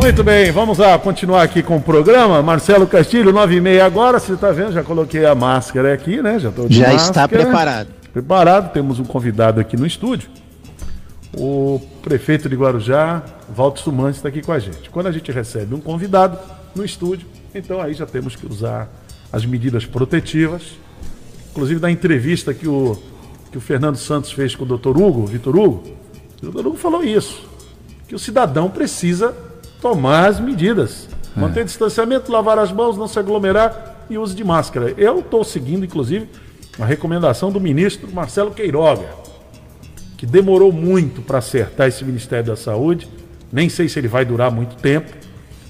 Muito bem, vamos lá continuar aqui com o programa. Marcelo Castilho, 9 e meia agora. Você está vendo? Já coloquei a máscara aqui, né? Já, Já máscara. está preparado. Preparado. Temos um convidado aqui no estúdio. O prefeito de Guarujá, Walter Sumantes, está aqui com a gente. Quando a gente recebe um convidado no estúdio, então aí já temos que usar as medidas protetivas. Inclusive da entrevista que o, que o Fernando Santos fez com o doutor Hugo, Vitor Hugo, o doutor Hugo falou isso, que o cidadão precisa tomar as medidas. É. Manter distanciamento, lavar as mãos, não se aglomerar e uso de máscara. Eu estou seguindo, inclusive, a recomendação do ministro Marcelo Queiroga, que demorou muito para acertar esse Ministério da Saúde. Nem sei se ele vai durar muito tempo,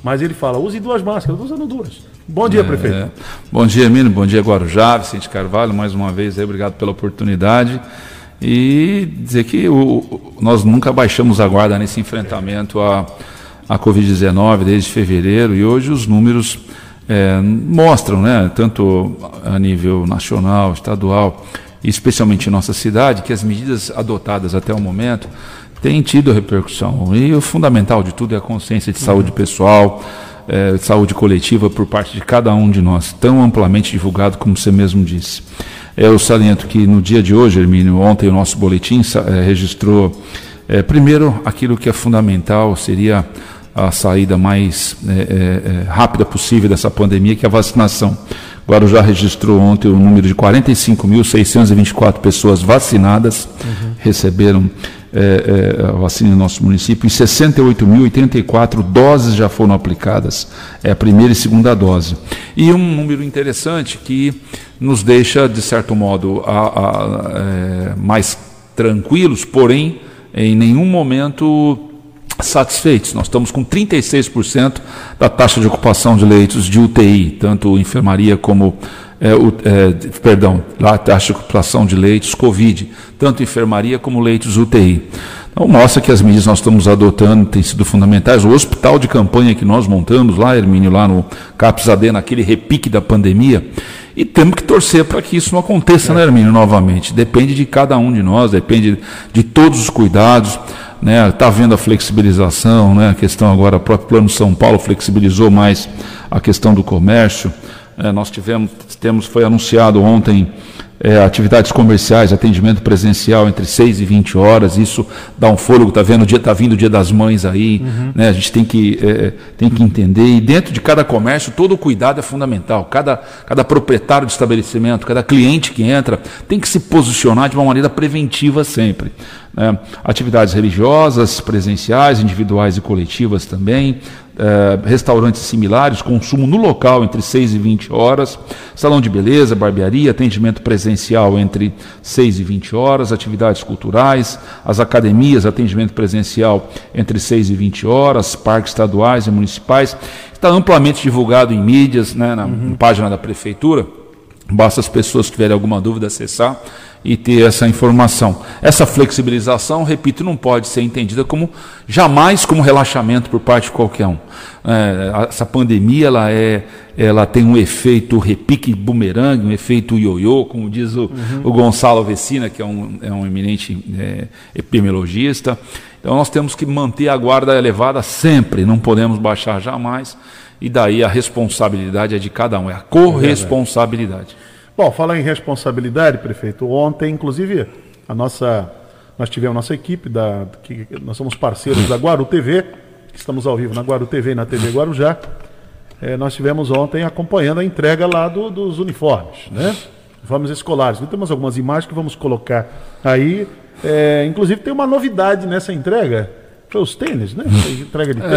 mas ele fala: use duas máscaras, usando duas. Bom dia, é, prefeito. Bom dia, Mino. Bom dia, Guarujá, Vicente Carvalho. Mais uma vez, aí, obrigado pela oportunidade. E dizer que o, nós nunca baixamos a guarda nesse enfrentamento a a Covid-19 desde fevereiro e hoje os números é, mostram, né, tanto a nível nacional, estadual especialmente em nossa cidade, que as medidas adotadas até o momento têm tido repercussão. E o fundamental de tudo é a consciência de saúde pessoal, é, de saúde coletiva por parte de cada um de nós, tão amplamente divulgado como você mesmo disse. Eu saliento que no dia de hoje, Hermínio, ontem o nosso boletim é, registrou, é, primeiro, aquilo que é fundamental seria a saída mais é, é, é, rápida possível dessa pandemia, que é a vacinação. Guarujá registrou ontem o número de 45.624 pessoas vacinadas, uhum. receberam é, é, a vacina no nosso município, e 68.084 doses já foram aplicadas, é a primeira e segunda dose. E um número interessante que nos deixa, de certo modo, a, a, é, mais tranquilos, porém, em nenhum momento satisfeitos. Nós estamos com 36% da taxa de ocupação de leitos de UTI, tanto enfermaria como é, o, é, perdão, lá a taxa de ocupação de leitos COVID, tanto enfermaria como leitos UTI. Então mostra que as medidas que nós estamos adotando têm sido fundamentais. O hospital de campanha que nós montamos lá, Hermínio, lá no CAPS AD, naquele repique da pandemia, e temos que torcer para que isso não aconteça, é. né, Hermínio, novamente. Depende de cada um de nós, depende de todos os cuidados né? Está havendo a flexibilização, né? A questão agora, o próprio Plano São Paulo flexibilizou mais a questão do comércio. É, nós tivemos, temos, foi anunciado ontem é, atividades comerciais, atendimento presencial entre 6 e 20 horas, isso dá um fôlego, tá vendo, o dia tá vindo o dia das mães aí, uhum. né? A gente tem que, é, tem que entender, e dentro de cada comércio, todo o cuidado é fundamental. Cada, cada proprietário de estabelecimento, cada cliente que entra, tem que se posicionar de uma maneira preventiva sempre. Né? Atividades religiosas, presenciais, individuais e coletivas também, eh, restaurantes similares, consumo no local entre 6 e 20 horas, salão de beleza, barbearia, atendimento presencial entre 6 e 20 horas, atividades culturais, as academias, atendimento presencial entre 6 e 20 horas, parques estaduais e municipais. Está amplamente divulgado em mídias, né, na uhum. página da prefeitura. Basta as pessoas que tiverem alguma dúvida acessar e ter essa informação. Essa flexibilização, repito, não pode ser entendida como jamais como relaxamento por parte de qualquer um. É, essa pandemia ela é, ela tem um efeito repique bumerangue, um efeito ioiô, como diz o, uhum. o Gonçalo Vecina, que é um, é um eminente é, epidemiologista. Então nós temos que manter a guarda elevada sempre, não podemos baixar jamais. E daí a responsabilidade é de cada um, é a corresponsabilidade. Bom, falar em responsabilidade, prefeito, ontem, inclusive, a nossa, nós tivemos nossa equipe, da, que, nós somos parceiros da Guaru TV, que estamos ao vivo na Guaru TV e na TV Guarujá. É, nós tivemos ontem acompanhando a entrega lá do, dos uniformes, né? Uniformes escolares. Então, temos algumas imagens que vamos colocar aí. É, inclusive tem uma novidade nessa entrega. Foi os tênis, né? Entrega de tênis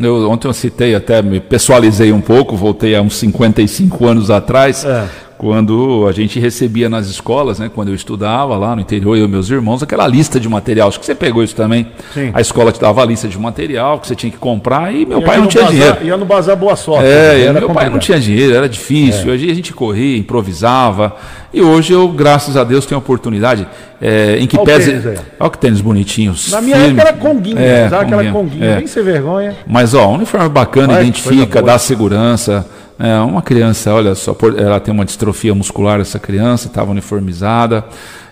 é, Eu, ontem eu citei até, me pessoalizei um pouco, voltei a uns 55 anos atrás. É quando a gente recebia nas escolas, né, quando eu estudava lá no interior, eu e meus irmãos, aquela lista de material. Acho que você pegou isso também. Sim. A escola te dava a lista de material que você tinha que comprar e meu e pai não tinha bazar, dinheiro. Ia no bazar Boa Sorte. É, meu pai não tinha dinheiro, era difícil. É. Hoje a gente corria, improvisava. E hoje eu, graças a Deus, tenho a oportunidade é, em que Olha pese. Olha que tênis bonitinhos. Na minha firme. época era conguinho, é, usava aquela conguinha, é. nem sem vergonha. Mas ó, uniforme bacana, Vai, identifica, dá segurança. É, uma criança, olha só, ela tem uma distrofia muscular, essa criança, estava uniformizada.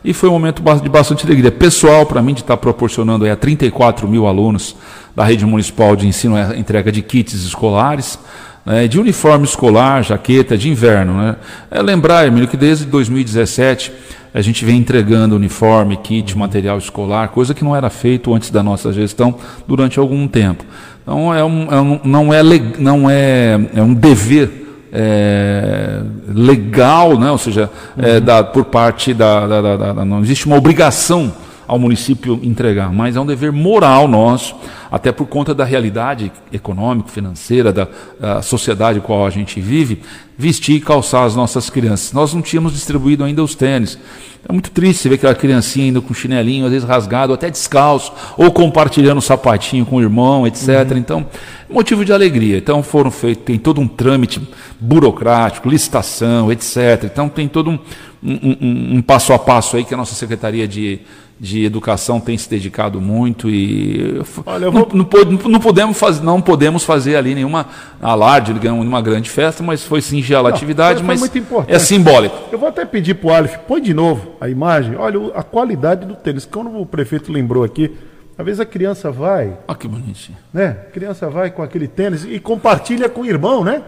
E foi um momento de bastante alegria. Pessoal, para mim, de estar tá proporcionando aí a 34 mil alunos da rede municipal de ensino a entrega de kits escolares, né, de uniforme escolar, jaqueta, de inverno. Né. É lembrar, Emílio, que desde 2017 a gente vem entregando uniforme, kit, material escolar, coisa que não era feito antes da nossa gestão durante algum tempo. Então é um, é um, não, é, não é, é um dever é, legal, né? ou seja, é, da, por parte da, da, da, da, Não existe uma obrigação ao município entregar, mas é um dever moral nosso, até por conta da realidade econômica, financeira, da, da sociedade com qual a gente vive, vestir e calçar as nossas crianças. Nós não tínhamos distribuído ainda os tênis. É muito triste ver aquela criancinha indo com chinelinho, às vezes rasgado, até descalço, ou compartilhando o sapatinho com o irmão, etc. Uhum. Então, motivo de alegria. Então, foram feitos, tem todo um trâmite burocrático, licitação, etc. Então, tem todo um, um, um, um passo a passo aí que a nossa Secretaria de de educação tem se dedicado muito e Olha, vou... não, não, não, podemos fazer, não podemos fazer ali nenhuma alarde, nenhuma grande festa, mas foi singela não, atividade, mas é simbólico. Eu vou até pedir para o Alif, põe de novo a imagem, olha a qualidade do tênis. Quando o prefeito lembrou aqui, às vezes a criança vai. Olha que bonitinho. Né? A criança vai com aquele tênis e compartilha com o irmão, né?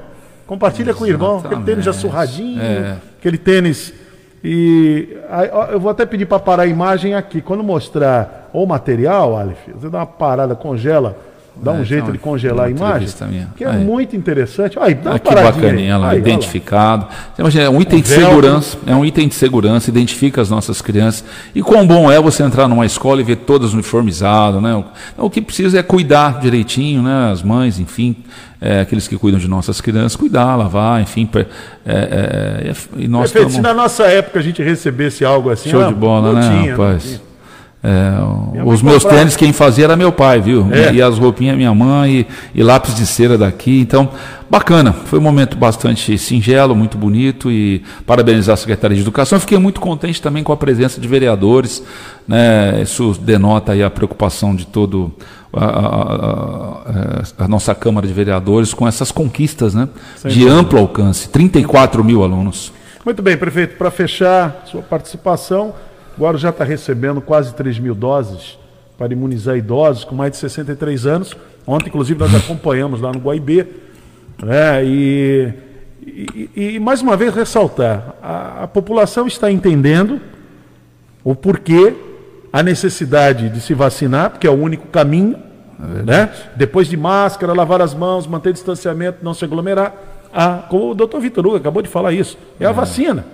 Compartilha Exatamente. com o irmão, aquele tênis já surradinho, é. aquele tênis e eu vou até pedir para parar a imagem aqui. Quando mostrar o material, Aleph, você dá uma parada, congela, dá um é, jeito então, de congelar a imagem. Que é aí. muito interessante. Aí, dá uma que bacaninha ela aí, identificado. Imagina, é um item de segurança, é um item de segurança, identifica as nossas crianças. E quão bom é você entrar numa escola e ver todas uniformizadas, né? O, o que precisa é cuidar direitinho, né? As mães, enfim, é, aqueles que cuidam de nossas crianças, cuidar, lavar, enfim. É, é, e nós Perfeito, se na nossa época a gente recebesse algo assim, show de bola, né, tinha, rapaz? É, os meus comprava. tênis quem fazia era meu pai, viu? É. E as roupinhas minha mãe, e, e, lápis de cera daqui. Então, bacana. Foi um momento bastante singelo, muito bonito e parabenizar a Secretaria de Educação. fiquei muito contente também com a presença de vereadores. Né? Isso denota aí a preocupação de todo a, a, a, nossa Câmara de Vereadores com essas conquistas né, de dúvida. amplo alcance 34 mil alunos. Muito bem, prefeito, para fechar sua participação, agora já está recebendo quase 3 mil doses para imunizar idosos com mais de 63 anos. Ontem, inclusive, nós acompanhamos lá no Guaibê. Né, e, e, e, e mais uma vez ressaltar, a, a população está entendendo o porquê, a necessidade de se vacinar, porque é o único caminho, né? Depois de máscara, lavar as mãos, manter distanciamento, não se aglomerar. Ah, como o doutor Vitor Hugo acabou de falar isso, é a vacina.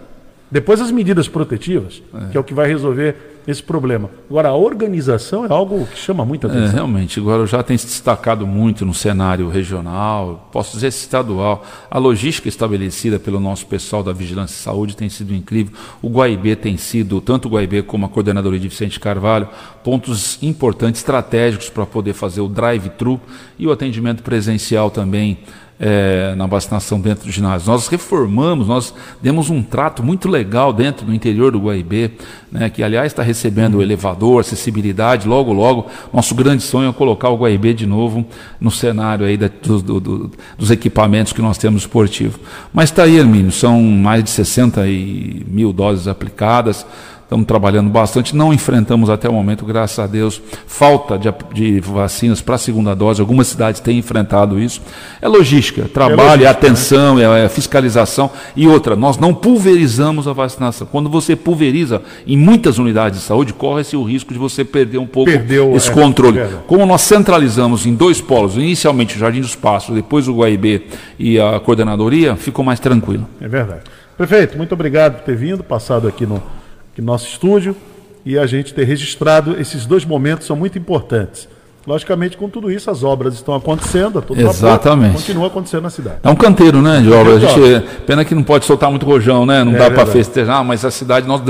Depois as medidas protetivas, que é o que vai resolver esse problema. Agora, a organização é algo que chama muita É, atenção. realmente, agora já tem se destacado muito no cenário regional, posso dizer estadual. A logística estabelecida pelo nosso pessoal da Vigilância e Saúde tem sido incrível. O Guaibê tem sido, tanto o Guaibê como a coordenadoria de Vicente Carvalho, pontos importantes, estratégicos para poder fazer o drive-thru e o atendimento presencial também é, na vacinação dentro do ginásio. Nós reformamos, nós demos um trato muito legal dentro do interior do Guaibê, né, que aliás está recebendo o elevador, acessibilidade, logo, logo. Nosso grande sonho é colocar o Guaibê de novo no cenário aí da, do- do- do- dos equipamentos que nós temos esportivo. Mas está aí, Hermínio, são mais de 60 e mil doses aplicadas. Estamos trabalhando bastante, não enfrentamos até o momento, graças a Deus, falta de, de vacinas para a segunda dose. Algumas cidades têm enfrentado isso. É logística, trabalho, é, logística, atenção, é, é fiscalização. E outra, nós não pulverizamos a vacinação. Quando você pulveriza em muitas unidades de saúde, corre-se o risco de você perder um pouco Perdeu, esse é, controle. é. Como nós centralizamos em dois polos, inicialmente o Jardim dos Passos, depois o Guaibê e a coordenadoria, ficou mais tranquilo. É verdade. Prefeito, muito obrigado por ter vindo, passado aqui no, aqui no nosso estúdio e a gente ter registrado esses dois momentos são muito importantes. Logicamente, com tudo isso, as obras estão acontecendo, a todo vapor, Exatamente. continua acontecendo na cidade. É um canteiro, né, de obra. A gente, pena que não pode soltar muito rojão, né? Não É dá para festejar, mas a cidade nós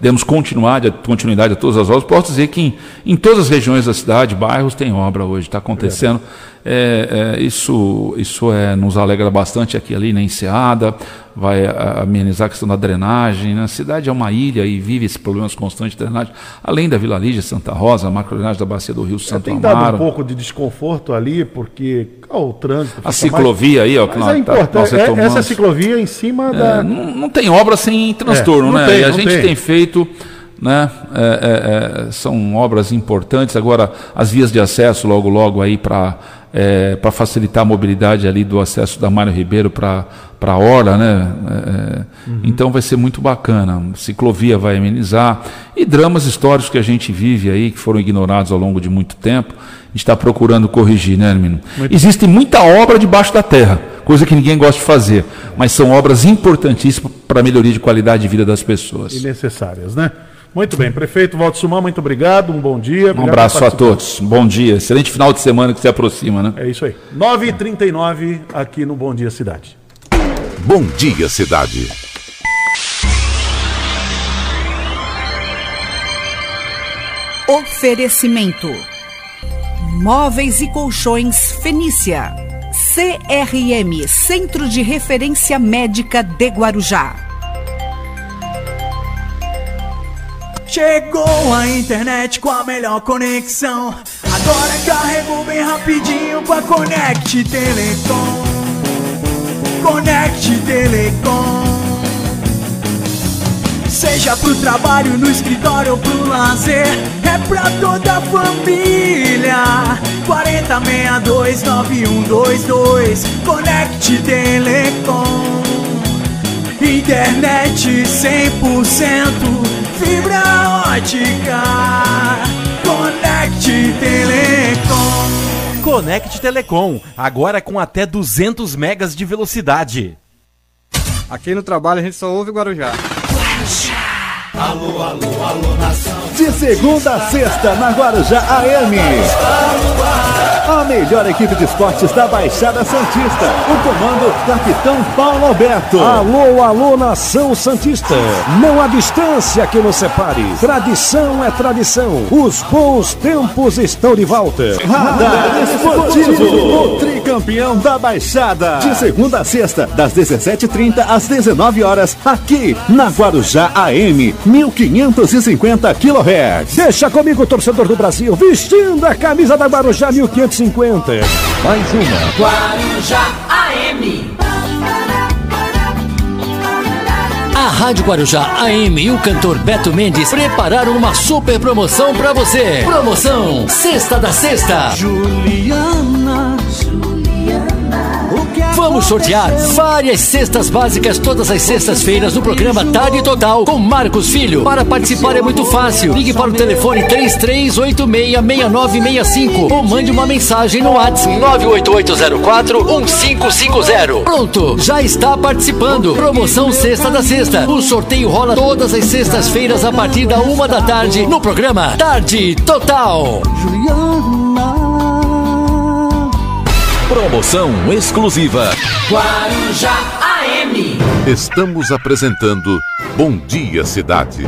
demos continuidade, continuidade a todas as obras. Posso dizer que em, em todas as regiões da cidade, bairros tem obra hoje, está acontecendo. É, é, isso isso é, nos alegra bastante aqui ali na Enseada, vai amenizar a questão da drenagem. né? A cidade é uma ilha e vive esses problemas constantes de drenagem, além da Vila Lígia, Santa Rosa, a macrodrenagem da bacia do Rio Santo Tem dado Amaro. um pouco de desconforto ali, porque ó, o trânsito. A ciclovia aí, ó, que é nós- tá- importante. nós é- retomamos. essa ciclovia em cima É, da. não, não tem obra sem transtorno, É, né? tem, e a gente tem. tem, feito, né? é, é, é, são obras importantes. Agora, as vias de acesso, logo, logo aí para para facilitar a mobilidade ali do acesso da Mário Ribeiro para para a Orla, né? É, é, Então vai ser muito bacana. Ciclovia vai amenizar e dramas históricos que a gente vive aí que foram ignorados ao longo de muito tempo. A gente está procurando corrigir, né, Hermino? Existe muita obra debaixo da terra, coisa que ninguém gosta de fazer, mas são obras importantíssimas para a melhoria de qualidade de vida das pessoas. E necessárias, né? Muito bem, prefeito Walter Sumar, muito obrigado, um bom dia. Um abraço a todos. Bom dia. Excelente final de semana que se aproxima, né? É isso aí. 9h39 aqui no Bom Dia Cidade. Bom dia, cidade. Oferecimento: Móveis e Colchões Fenícia. CRM Centro de Referência Médica de Guarujá. Chegou a internet com a melhor conexão. Agora carregou bem rapidinho com a Connect Telecom. Connect Telecom. Seja pro trabalho, no escritório ou pro lazer, é pra toda a família. 4062 9122 Connect Telecom. Internet 100%, fibra ótica. Connect Telecom. Conect Telecom, agora com até 200 megas de velocidade. Aqui no trabalho a gente só ouve Guarujá. Alô, alô, alô, nação. De segunda a sexta, na Guarujá AM. A melhor equipe de esportes da Baixada Santista. O comando, Capitão Paulo Alberto. Alô, alô, nação Santista. Não há distância que nos separe. Tradição é tradição. Os bons tempos estão de volta. Radar Esportivo, o tricampeão da Baixada. De segunda a sexta, das 17h30 às 19 horas, aqui na Guarujá AM, 1550 kHz. Deixa comigo, torcedor do Brasil, vestindo a camisa da Guarujá 1550. Mais uma. Guarujá AM. A Rádio Guarujá AM e o cantor Beto Mendes prepararam uma super promoção pra você. Promoção Sexta da Sexta. Juliana, Vamos sortear várias cestas básicas todas as sextas-feiras no programa Tarde Total com Marcos Filho. Para participar é muito fácil. Ligue para o telefone 33866965 ou mande uma mensagem no WhatsApp 988041550. Pronto, já está participando. Promoção Sexta da Sexta. O sorteio rola todas as sextas-feiras a partir da uma da tarde no programa Tarde Total. Promoção exclusiva. Guarujá AM. Estamos apresentando Bom Dia Cidade.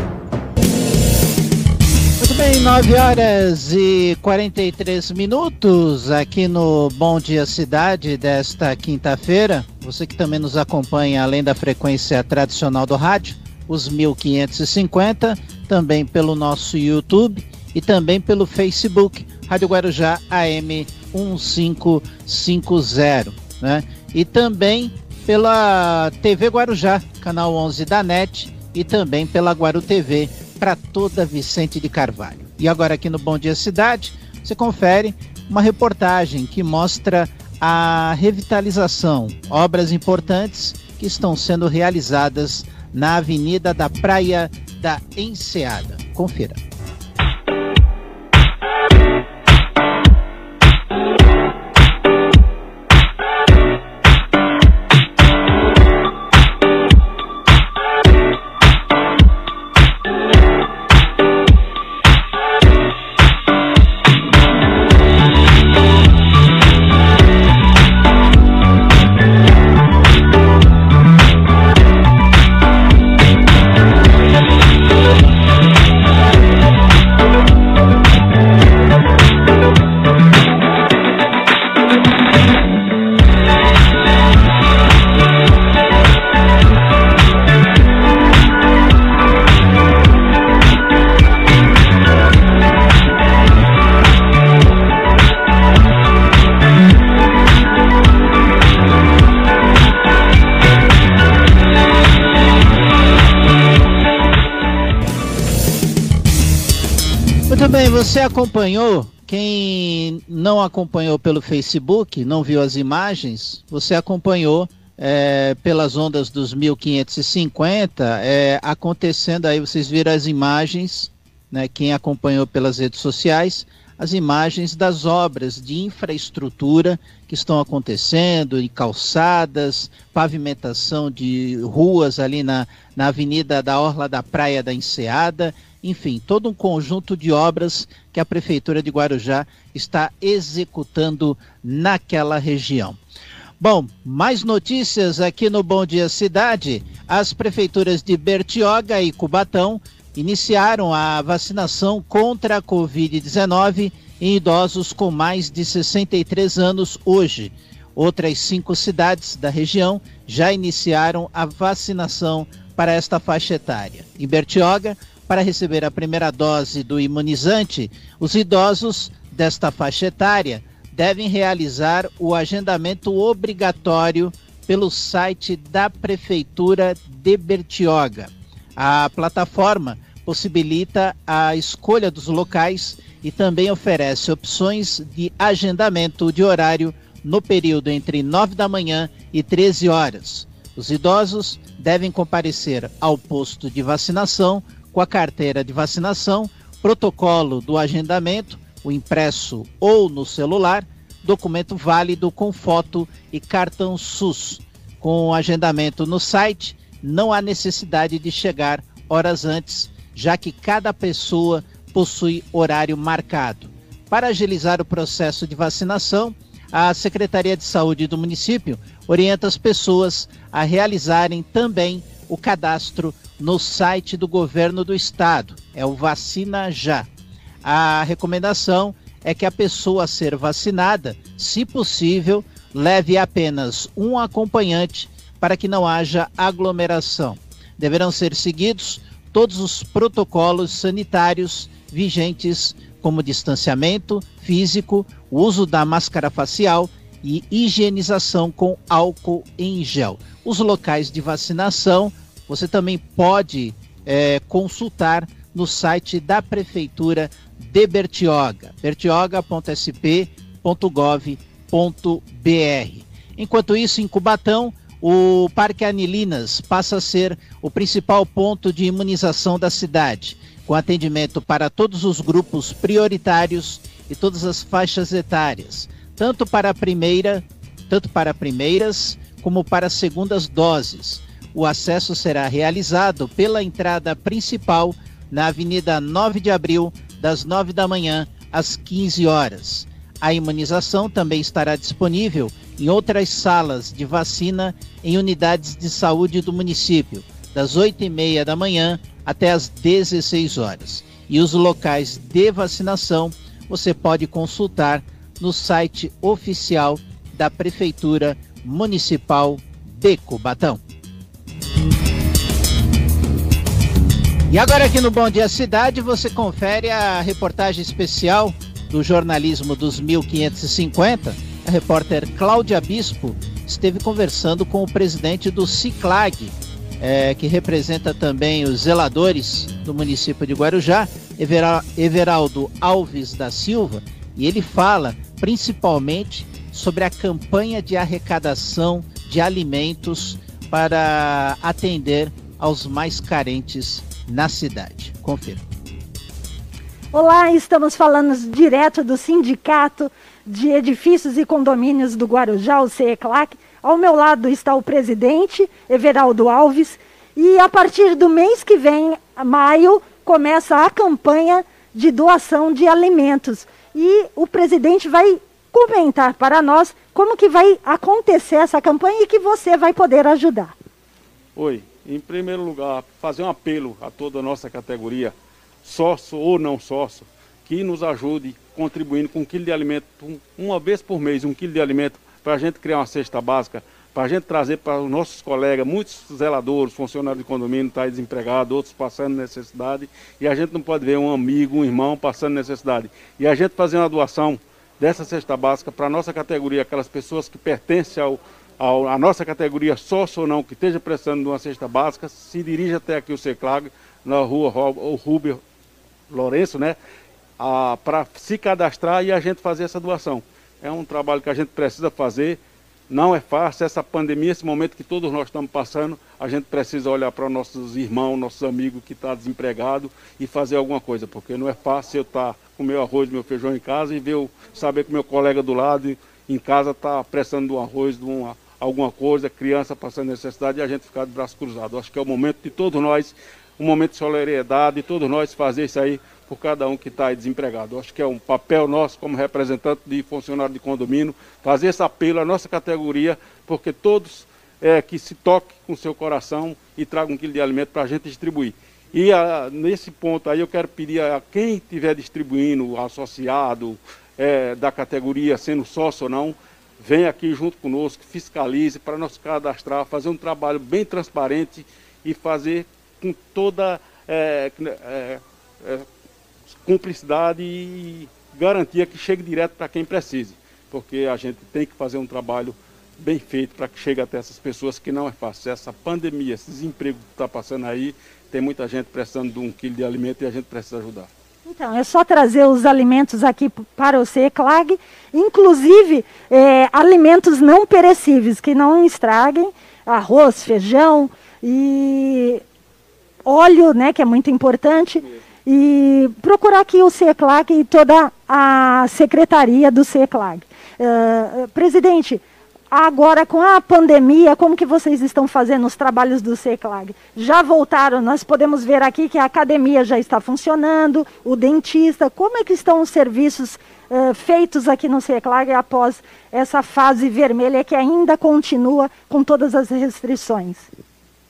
Muito bem, 9 horas e 43 minutos aqui no Bom Dia Cidade desta quinta-feira. Você que também nos acompanha além da frequência tradicional do rádio, os 1550, também pelo nosso YouTube e também pelo Facebook, Rádio Guarujá AM 1550, né? E também pela TV Guarujá, canal 11 da NET e também pela Guaru TV para toda Vicente de Carvalho. E agora aqui no Bom Dia Cidade, você confere uma reportagem que mostra a revitalização, obras importantes que estão sendo realizadas na Avenida da Praia da Enseada. Confira. Acompanhou? Quem não acompanhou pelo Facebook, não viu as imagens, você acompanhou é, pelas ondas dos 1550, é, acontecendo aí, vocês viram as imagens, né, quem acompanhou pelas redes sociais, as imagens das obras de infraestrutura que estão acontecendo, em calçadas, pavimentação de ruas ali na, na avenida da Orla da Praia da Enseada, enfim, todo um conjunto de obras que a Prefeitura de Guarujá está executando naquela região. Bom, mais notícias aqui no Bom Dia Cidade. As prefeituras de Bertioga e Cubatão iniciaram a vacinação contra a Covid-19 em idosos com mais de 63 anos hoje. Outras cinco cidades da região já iniciaram a vacinação para esta faixa etária. Em Bertioga, para receber a primeira dose do imunizante, os idosos desta faixa etária devem realizar o agendamento obrigatório pelo site da Prefeitura de Bertioga. A plataforma possibilita a escolha dos locais e também oferece opções de agendamento de horário no período entre 9 da manhã e 13 horas. Os idosos devem comparecer ao posto de vacinação com a carteira de vacinação, protocolo do agendamento, o impresso ou no celular, documento válido com foto e cartão SUS. Com o agendamento no site, não há necessidade de chegar horas antes, já que cada pessoa possui horário marcado. Para agilizar o processo de vacinação, a Secretaria de Saúde do município orienta as pessoas a realizarem também o cadastro no site do governo do estado, é o Vacina Já. A recomendação é que a pessoa a ser vacinada, se possível, leve apenas um acompanhante para que não haja aglomeração. Deverão ser seguidos todos os protocolos sanitários vigentes, como distanciamento físico, uso da máscara facial e higienização com álcool em gel. Os locais de vacinação você também pode é, consultar no site da Prefeitura de Bertioga, bertioga.sp.gov.br. Enquanto isso, em Cubatão, o Parque Anilinas passa a ser o principal ponto de imunização da cidade, com atendimento para todos os grupos prioritários e todas as faixas etárias, tanto para primeira, tanto para primeiras como para segundas doses. O acesso será realizado pela entrada principal na Avenida 9 de Abril, das 9 da manhã às 15 horas. A imunização também estará disponível em outras salas de vacina em unidades de saúde do município, das 8 e meia da manhã até as 16 horas. E os locais de vacinação você pode consultar no site oficial da Prefeitura Municipal de Cubatão. E agora aqui no Bom Dia Cidade você confere a reportagem especial do jornalismo dos 1550. A repórter Cláudia Bispo esteve conversando com o presidente do Ciclag, é, que representa também os zeladores do município de Guarujá, Everaldo Alves da Silva, e ele fala principalmente sobre a campanha de arrecadação de alimentos para atender aos mais carentes na cidade. Confira. Olá, estamos falando direto do Sindicato de Edifícios e Condomínios do Guarujá, o CECLAC. Ao meu lado está o presidente, Everaldo Alves, e a partir do mês que vem, maio, começa a campanha de doação de alimentos. E o presidente vai comentar para nós como que vai acontecer essa campanha e que você vai poder ajudar. Oi, em primeiro lugar, fazer um apelo a toda a nossa categoria, sócio ou não sócio, que nos ajude contribuindo com um quilo de alimento, uma vez por mês, um quilo de alimento, para a gente criar uma cesta básica, para a gente trazer para os nossos colegas, muitos zeladores, funcionários de condomínio tá desempregados, outros passando necessidade, e a gente não pode ver um amigo, um irmão passando necessidade. E a gente fazer uma doação dessa cesta básica para a nossa categoria, aquelas pessoas que pertencem ao, ao, à nossa categoria sócio ou não, que esteja precisando de uma cesta básica, se dirija até aqui o Seclag, na rua Rubio Lourenço, né? Para se cadastrar e a gente fazer essa doação. É um trabalho que a gente precisa fazer. Não é fácil, essa pandemia, esse momento que todos nós estamos passando, a gente precisa olhar para nossos irmãos, nossos amigos que estão tá desempregados e fazer alguma coisa, porque não é fácil eu estar tá com meu arroz, meu feijão em casa e ver, saber que meu colega do lado em casa está prestando um arroz, de uma, alguma coisa, criança passando necessidade e a gente ficar de braço cruzado. Acho que é o momento de todos nós, um momento de solidariedade, de todos nós fazer isso aí por cada um que está desempregado. Acho que é um papel nosso como representante de funcionário de condomínio, fazer esse apelo à nossa categoria, porque todos é, que se toquem com seu coração e tragam um quilo de alimento para a gente distribuir. E a, nesse ponto aí eu quero pedir a quem estiver distribuindo, associado é, da categoria, sendo sócio ou não, venha aqui junto conosco, fiscalize para nos cadastrar, fazer um trabalho bem transparente e fazer com toda é, é, é cumplicidade e garantia que chegue direto para quem precise, porque a gente tem que fazer um trabalho bem feito para que chegue até essas pessoas que não é fácil. Essa pandemia, esse desemprego que está passando aí, tem muita gente precisando de um quilo de alimento e a gente precisa ajudar. Então, é só trazer os alimentos aqui para o CECLAG, inclusive é, alimentos não perecíveis, que não estraguem, arroz, feijão e óleo, né, que é muito importante e procurar aqui o CECLAG e toda a secretaria do CECLAG. Uh, presidente, agora com a pandemia, como que vocês estão fazendo os trabalhos do CECLAG? Já voltaram, nós podemos ver aqui que a academia já está funcionando, o dentista, como é que estão os serviços uh, feitos aqui no CECLAG após essa fase vermelha que ainda continua com todas as restrições?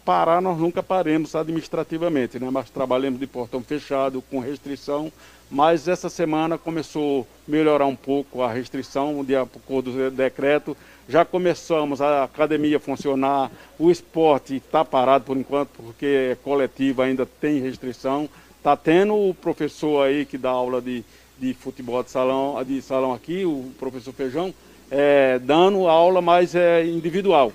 Parar nós nunca paremos administrativamente, né? mas trabalhamos de portão fechado, com restrição, mas essa semana começou a melhorar um pouco a restrição de acordo com o decreto, já começamos a academia funcionar, o esporte está parado por enquanto, porque é coletivo, ainda tem restrição, está tendo o professor aí que dá aula de, de futebol de salão, de salão aqui, o professor Feijão, é, dando aula, mas é individual.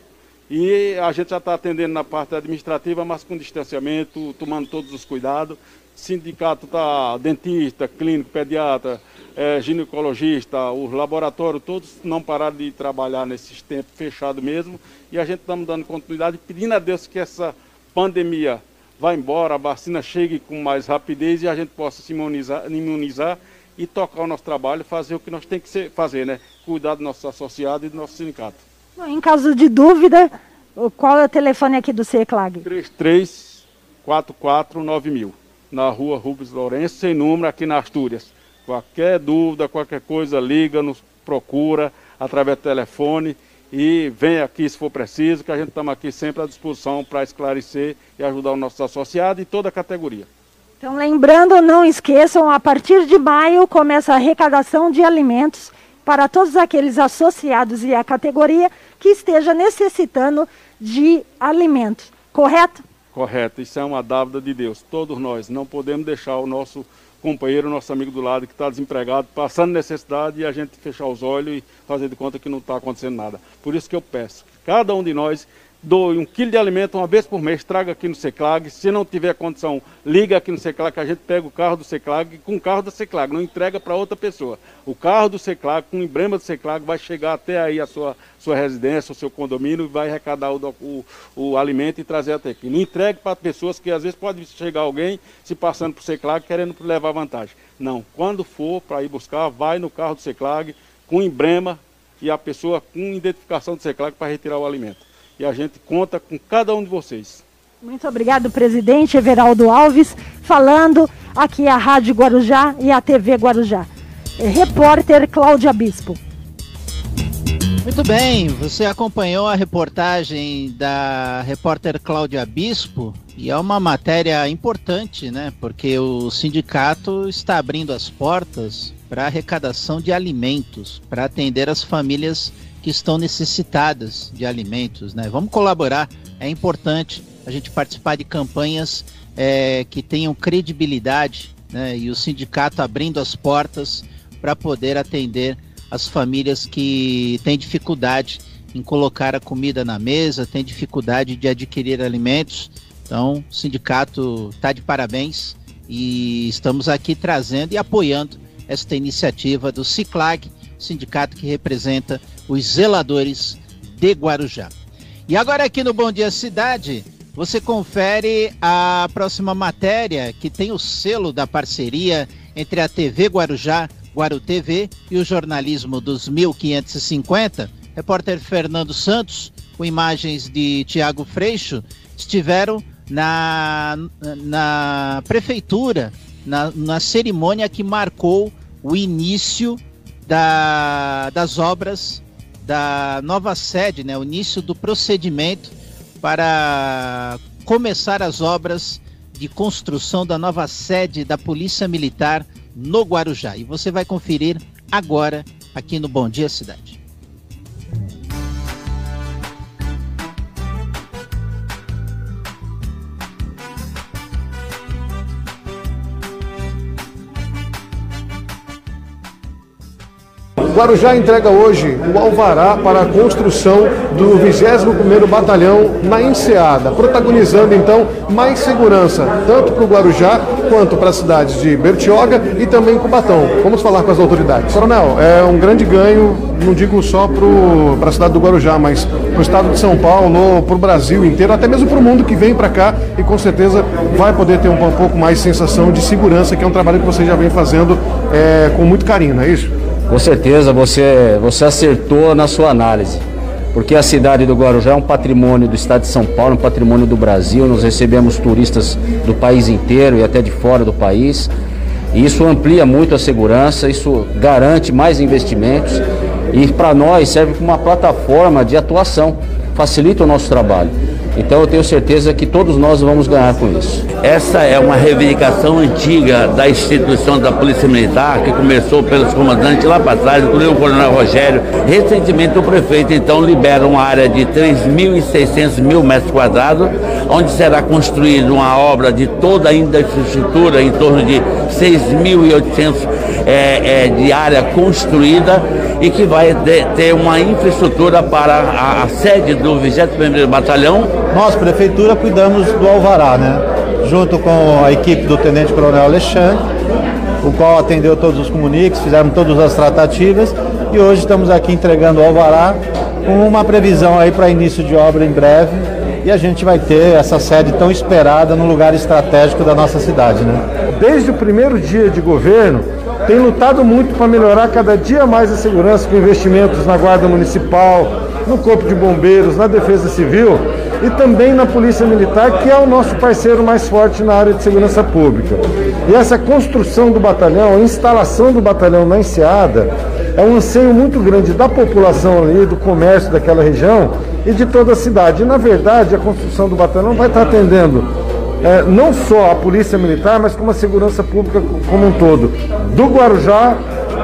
E a gente já está atendendo na parte administrativa, mas com distanciamento, tomando todos os cuidados. sindicato está dentista, clínico, pediatra, é, ginecologista, os laboratórios, todos não pararam de trabalhar nesses tempos fechados mesmo. E a gente estamos dando continuidade, pedindo a Deus que essa pandemia vá embora, a vacina chegue com mais rapidez e a gente possa se imunizar, imunizar e tocar o nosso trabalho, fazer o que nós temos que fazer, né? Cuidar dos nossos associados e do nosso sindicato. Em caso de dúvida, qual é o telefone aqui do CECLAG? 33449000, na rua Rubens Lourenço, sem número, aqui na Astúrias. Qualquer dúvida, qualquer coisa, liga, nos procura através do telefone e vem aqui se for preciso, que a gente estamos aqui sempre à disposição para esclarecer e ajudar os nossos associados e toda a categoria. Então, lembrando, não esqueçam, a partir de maio começa a arrecadação de alimentos para todos aqueles associados e a categoria que esteja necessitando de alimentos. Correto? Correto. Isso é uma dávida de Deus. Todos nós não podemos deixar o nosso companheiro, nosso amigo do lado que está desempregado, passando necessidade e a gente fechar os olhos e fazer de conta que não está acontecendo nada. Por isso que eu peço, cada um de nós doe um quilo de alimento uma vez por mês, traga aqui no Seclag. Se não tiver condição, liga aqui no Seclag que a gente pega o carro do Seclag com o carro da Seclag, não entrega para outra pessoa. O carro do Seclag, com o emblema do Seclag, vai chegar até aí a sua, sua residência, o seu condomínio e vai arrecadar o, o, o alimento e trazer até aqui. Não entregue para pessoas que às vezes pode chegar alguém se passando por Seclag querendo levar vantagem. Não, quando for para ir buscar, vai no carro do Seclag com emblema e a pessoa com identificação do Seclag para retirar o alimento e a gente conta com cada um de vocês. Muito obrigado, presidente Everaldo Alves, falando aqui a Rádio Guarujá e a TV Guarujá. É, repórter Cláudia Bispo. Muito bem, você acompanhou a reportagem da repórter Cláudia Bispo e é uma matéria importante, né? Porque o sindicato está abrindo as portas para arrecadação de alimentos para atender as famílias que estão necessitadas de alimentos, né? Vamos colaborar, é importante a gente participar de campanhas é, que tenham credibilidade, né? E o sindicato abrindo as portas para poder atender as famílias que têm dificuldade em colocar a comida na mesa, têm dificuldade de adquirir alimentos. Então, o sindicato está de parabéns e estamos aqui trazendo e apoiando esta iniciativa do CICLAG, sindicato que representa os zeladores de Guarujá. E agora aqui no Bom Dia Cidade, você confere a próxima matéria que tem o selo da parceria entre a TV Guarujá, Guaru TV e o jornalismo dos 1550. Repórter Fernando Santos, com imagens de Tiago Freixo, estiveram na, na prefeitura, na, na cerimônia que marcou o início da, das obras da nova sede, né, o início do procedimento para começar as obras de construção da nova sede da Polícia Militar no Guarujá. E você vai conferir agora aqui no Bom Dia Cidade. Guarujá entrega hoje o alvará para a construção do 21º Batalhão na Enseada, protagonizando então mais segurança, tanto para o Guarujá quanto para as cidades de Bertioga e também Cubatão. Vamos falar com as autoridades. Coronel, é um grande ganho, não digo só para a cidade do Guarujá, mas para o estado de São Paulo, para o Brasil inteiro, até mesmo para o mundo que vem para cá e com certeza vai poder ter um, pouco mais sensação de segurança, que é um trabalho que você já vem fazendo é, com muito carinho, não é isso? Com certeza você, você acertou na sua análise, porque a cidade do Guarujá é um patrimônio do estado de São Paulo, um patrimônio do Brasil. Nós recebemos turistas do país inteiro e até de fora do país. E isso amplia muito a segurança, isso garante mais investimentos e para nós serve como uma plataforma de atuação, facilita o nosso trabalho. Então eu tenho certeza que todos nós vamos ganhar com isso. Essa é uma reivindicação antiga da instituição da Polícia Militar, que começou pelos comandantes lá para trás, incluindo o Coronel Rogério. Recentemente o prefeito então libera uma área de 3.600 mil metros quadrados, onde será construída uma obra de toda a infraestrutura em torno de 6.800 é, é, de área construída e que vai de, ter uma infraestrutura para a, a sede do 21º Batalhão. Nós, Prefeitura, cuidamos do Alvará, né? junto com a equipe do Tenente Coronel Alexandre, o qual atendeu todos os comuniques, fizemos todas as tratativas e hoje estamos aqui entregando o alvará com uma previsão aí para início de obra em breve e a gente vai ter essa sede tão esperada no lugar estratégico da nossa cidade, né? Desde o primeiro dia de governo, tem lutado muito para melhorar cada dia mais a segurança com investimentos na Guarda Municipal, no Corpo de Bombeiros, na Defesa Civil e também na Polícia Militar, que é o nosso parceiro mais forte na área de segurança pública. E essa construção do batalhão, a instalação do batalhão na Enseada, é um anseio muito grande da população ali, do comércio daquela região e de toda a cidade. E, na verdade, a construção do batalhão vai estar atendendo é, não só a Polícia Militar, mas como a segurança pública como um todo, do Guarujá,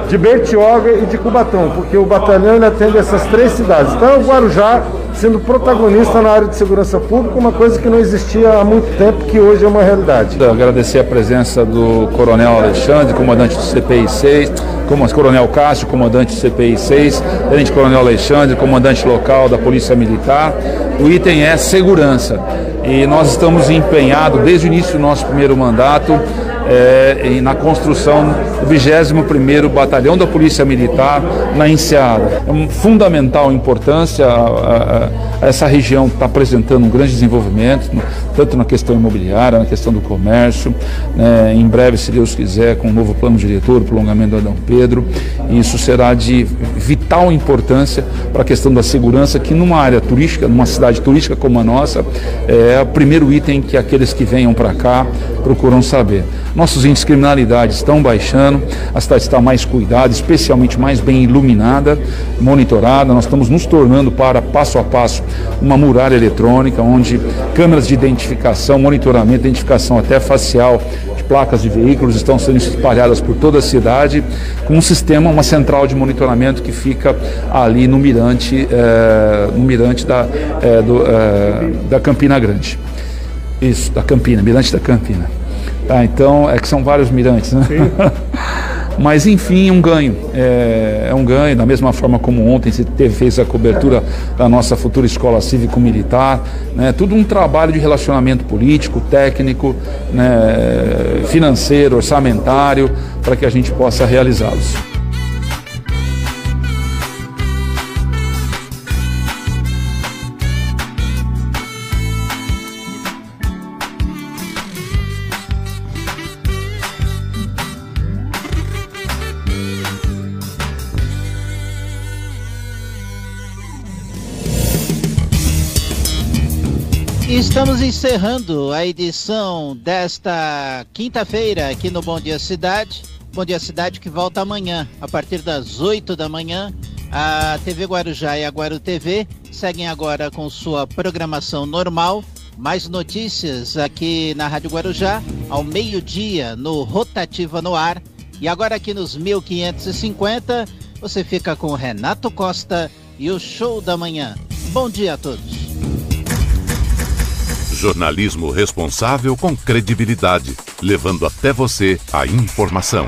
de Bertioga e de Cubatão, porque o batalhão ele atende essas três cidades. Então, o Guarujá sendo protagonista na área de segurança pública, uma coisa que não existia há muito tempo, que hoje é uma realidade. Agradecer a presença do Coronel Alexandre, comandante do CPI 6, como Coronel Cássio, comandante CPI 6, Tenente Coronel Alexandre, comandante local da Polícia Militar. O item é segurança. E nós estamos empenhados desde o início do nosso primeiro mandato é, na construção do 21º Batalhão da Polícia Militar na Enseada. É uma fundamental importância, a, a, a essa região está apresentando um grande desenvolvimento, tanto na questão imobiliária, na questão do comércio, né, em breve, se Deus quiser, com um novo plano diretor, o prolongamento do Adão Pedro, isso será de vital importância para a questão da segurança, que numa área turística, numa cidade turística como a nossa, é o primeiro item que aqueles que venham para cá procuram saber. Nossos índices de criminalidade estão baixando, a cidade está mais cuidada, especialmente mais bem iluminada, monitorada. Nós estamos nos tornando para passo a passo uma muralha eletrônica, onde câmeras de identificação, monitoramento, identificação até facial de placas de veículos estão sendo espalhadas por toda a cidade, com um sistema, uma central de monitoramento que fica ali no mirante, é, no mirante da, é, do, é, da Campina Grande. Isso, da Campina, mirante da Campina. Tá, então, é que são vários mirantes, né? Mas enfim, um ganho. É, é, um ganho, da mesma forma como ontem se teve, fez a cobertura da nossa futura escola cívico-militar. Né? Tudo um trabalho de relacionamento político, técnico, né? financeiro, orçamentário, para que a gente possa realizá-los. Estamos encerrando a edição desta quinta-feira aqui no Bom Dia Cidade. Bom Dia Cidade que volta amanhã, a partir das 8 da manhã. A TV Guarujá e a Guaru TV seguem agora com sua programação normal. Mais notícias aqui na Rádio Guarujá, ao meio-dia, no Rotativa no Ar. E agora aqui nos 1550, você fica com Renato Costa e o Show da Manhã. Bom dia a todos. Jornalismo responsável com credibilidade, levando até você a informação.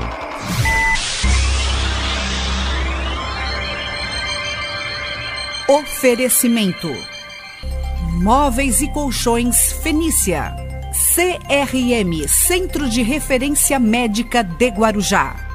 Oferecimento: Móveis e Colchões Fenícia. CRM Centro de Referência Médica de Guarujá.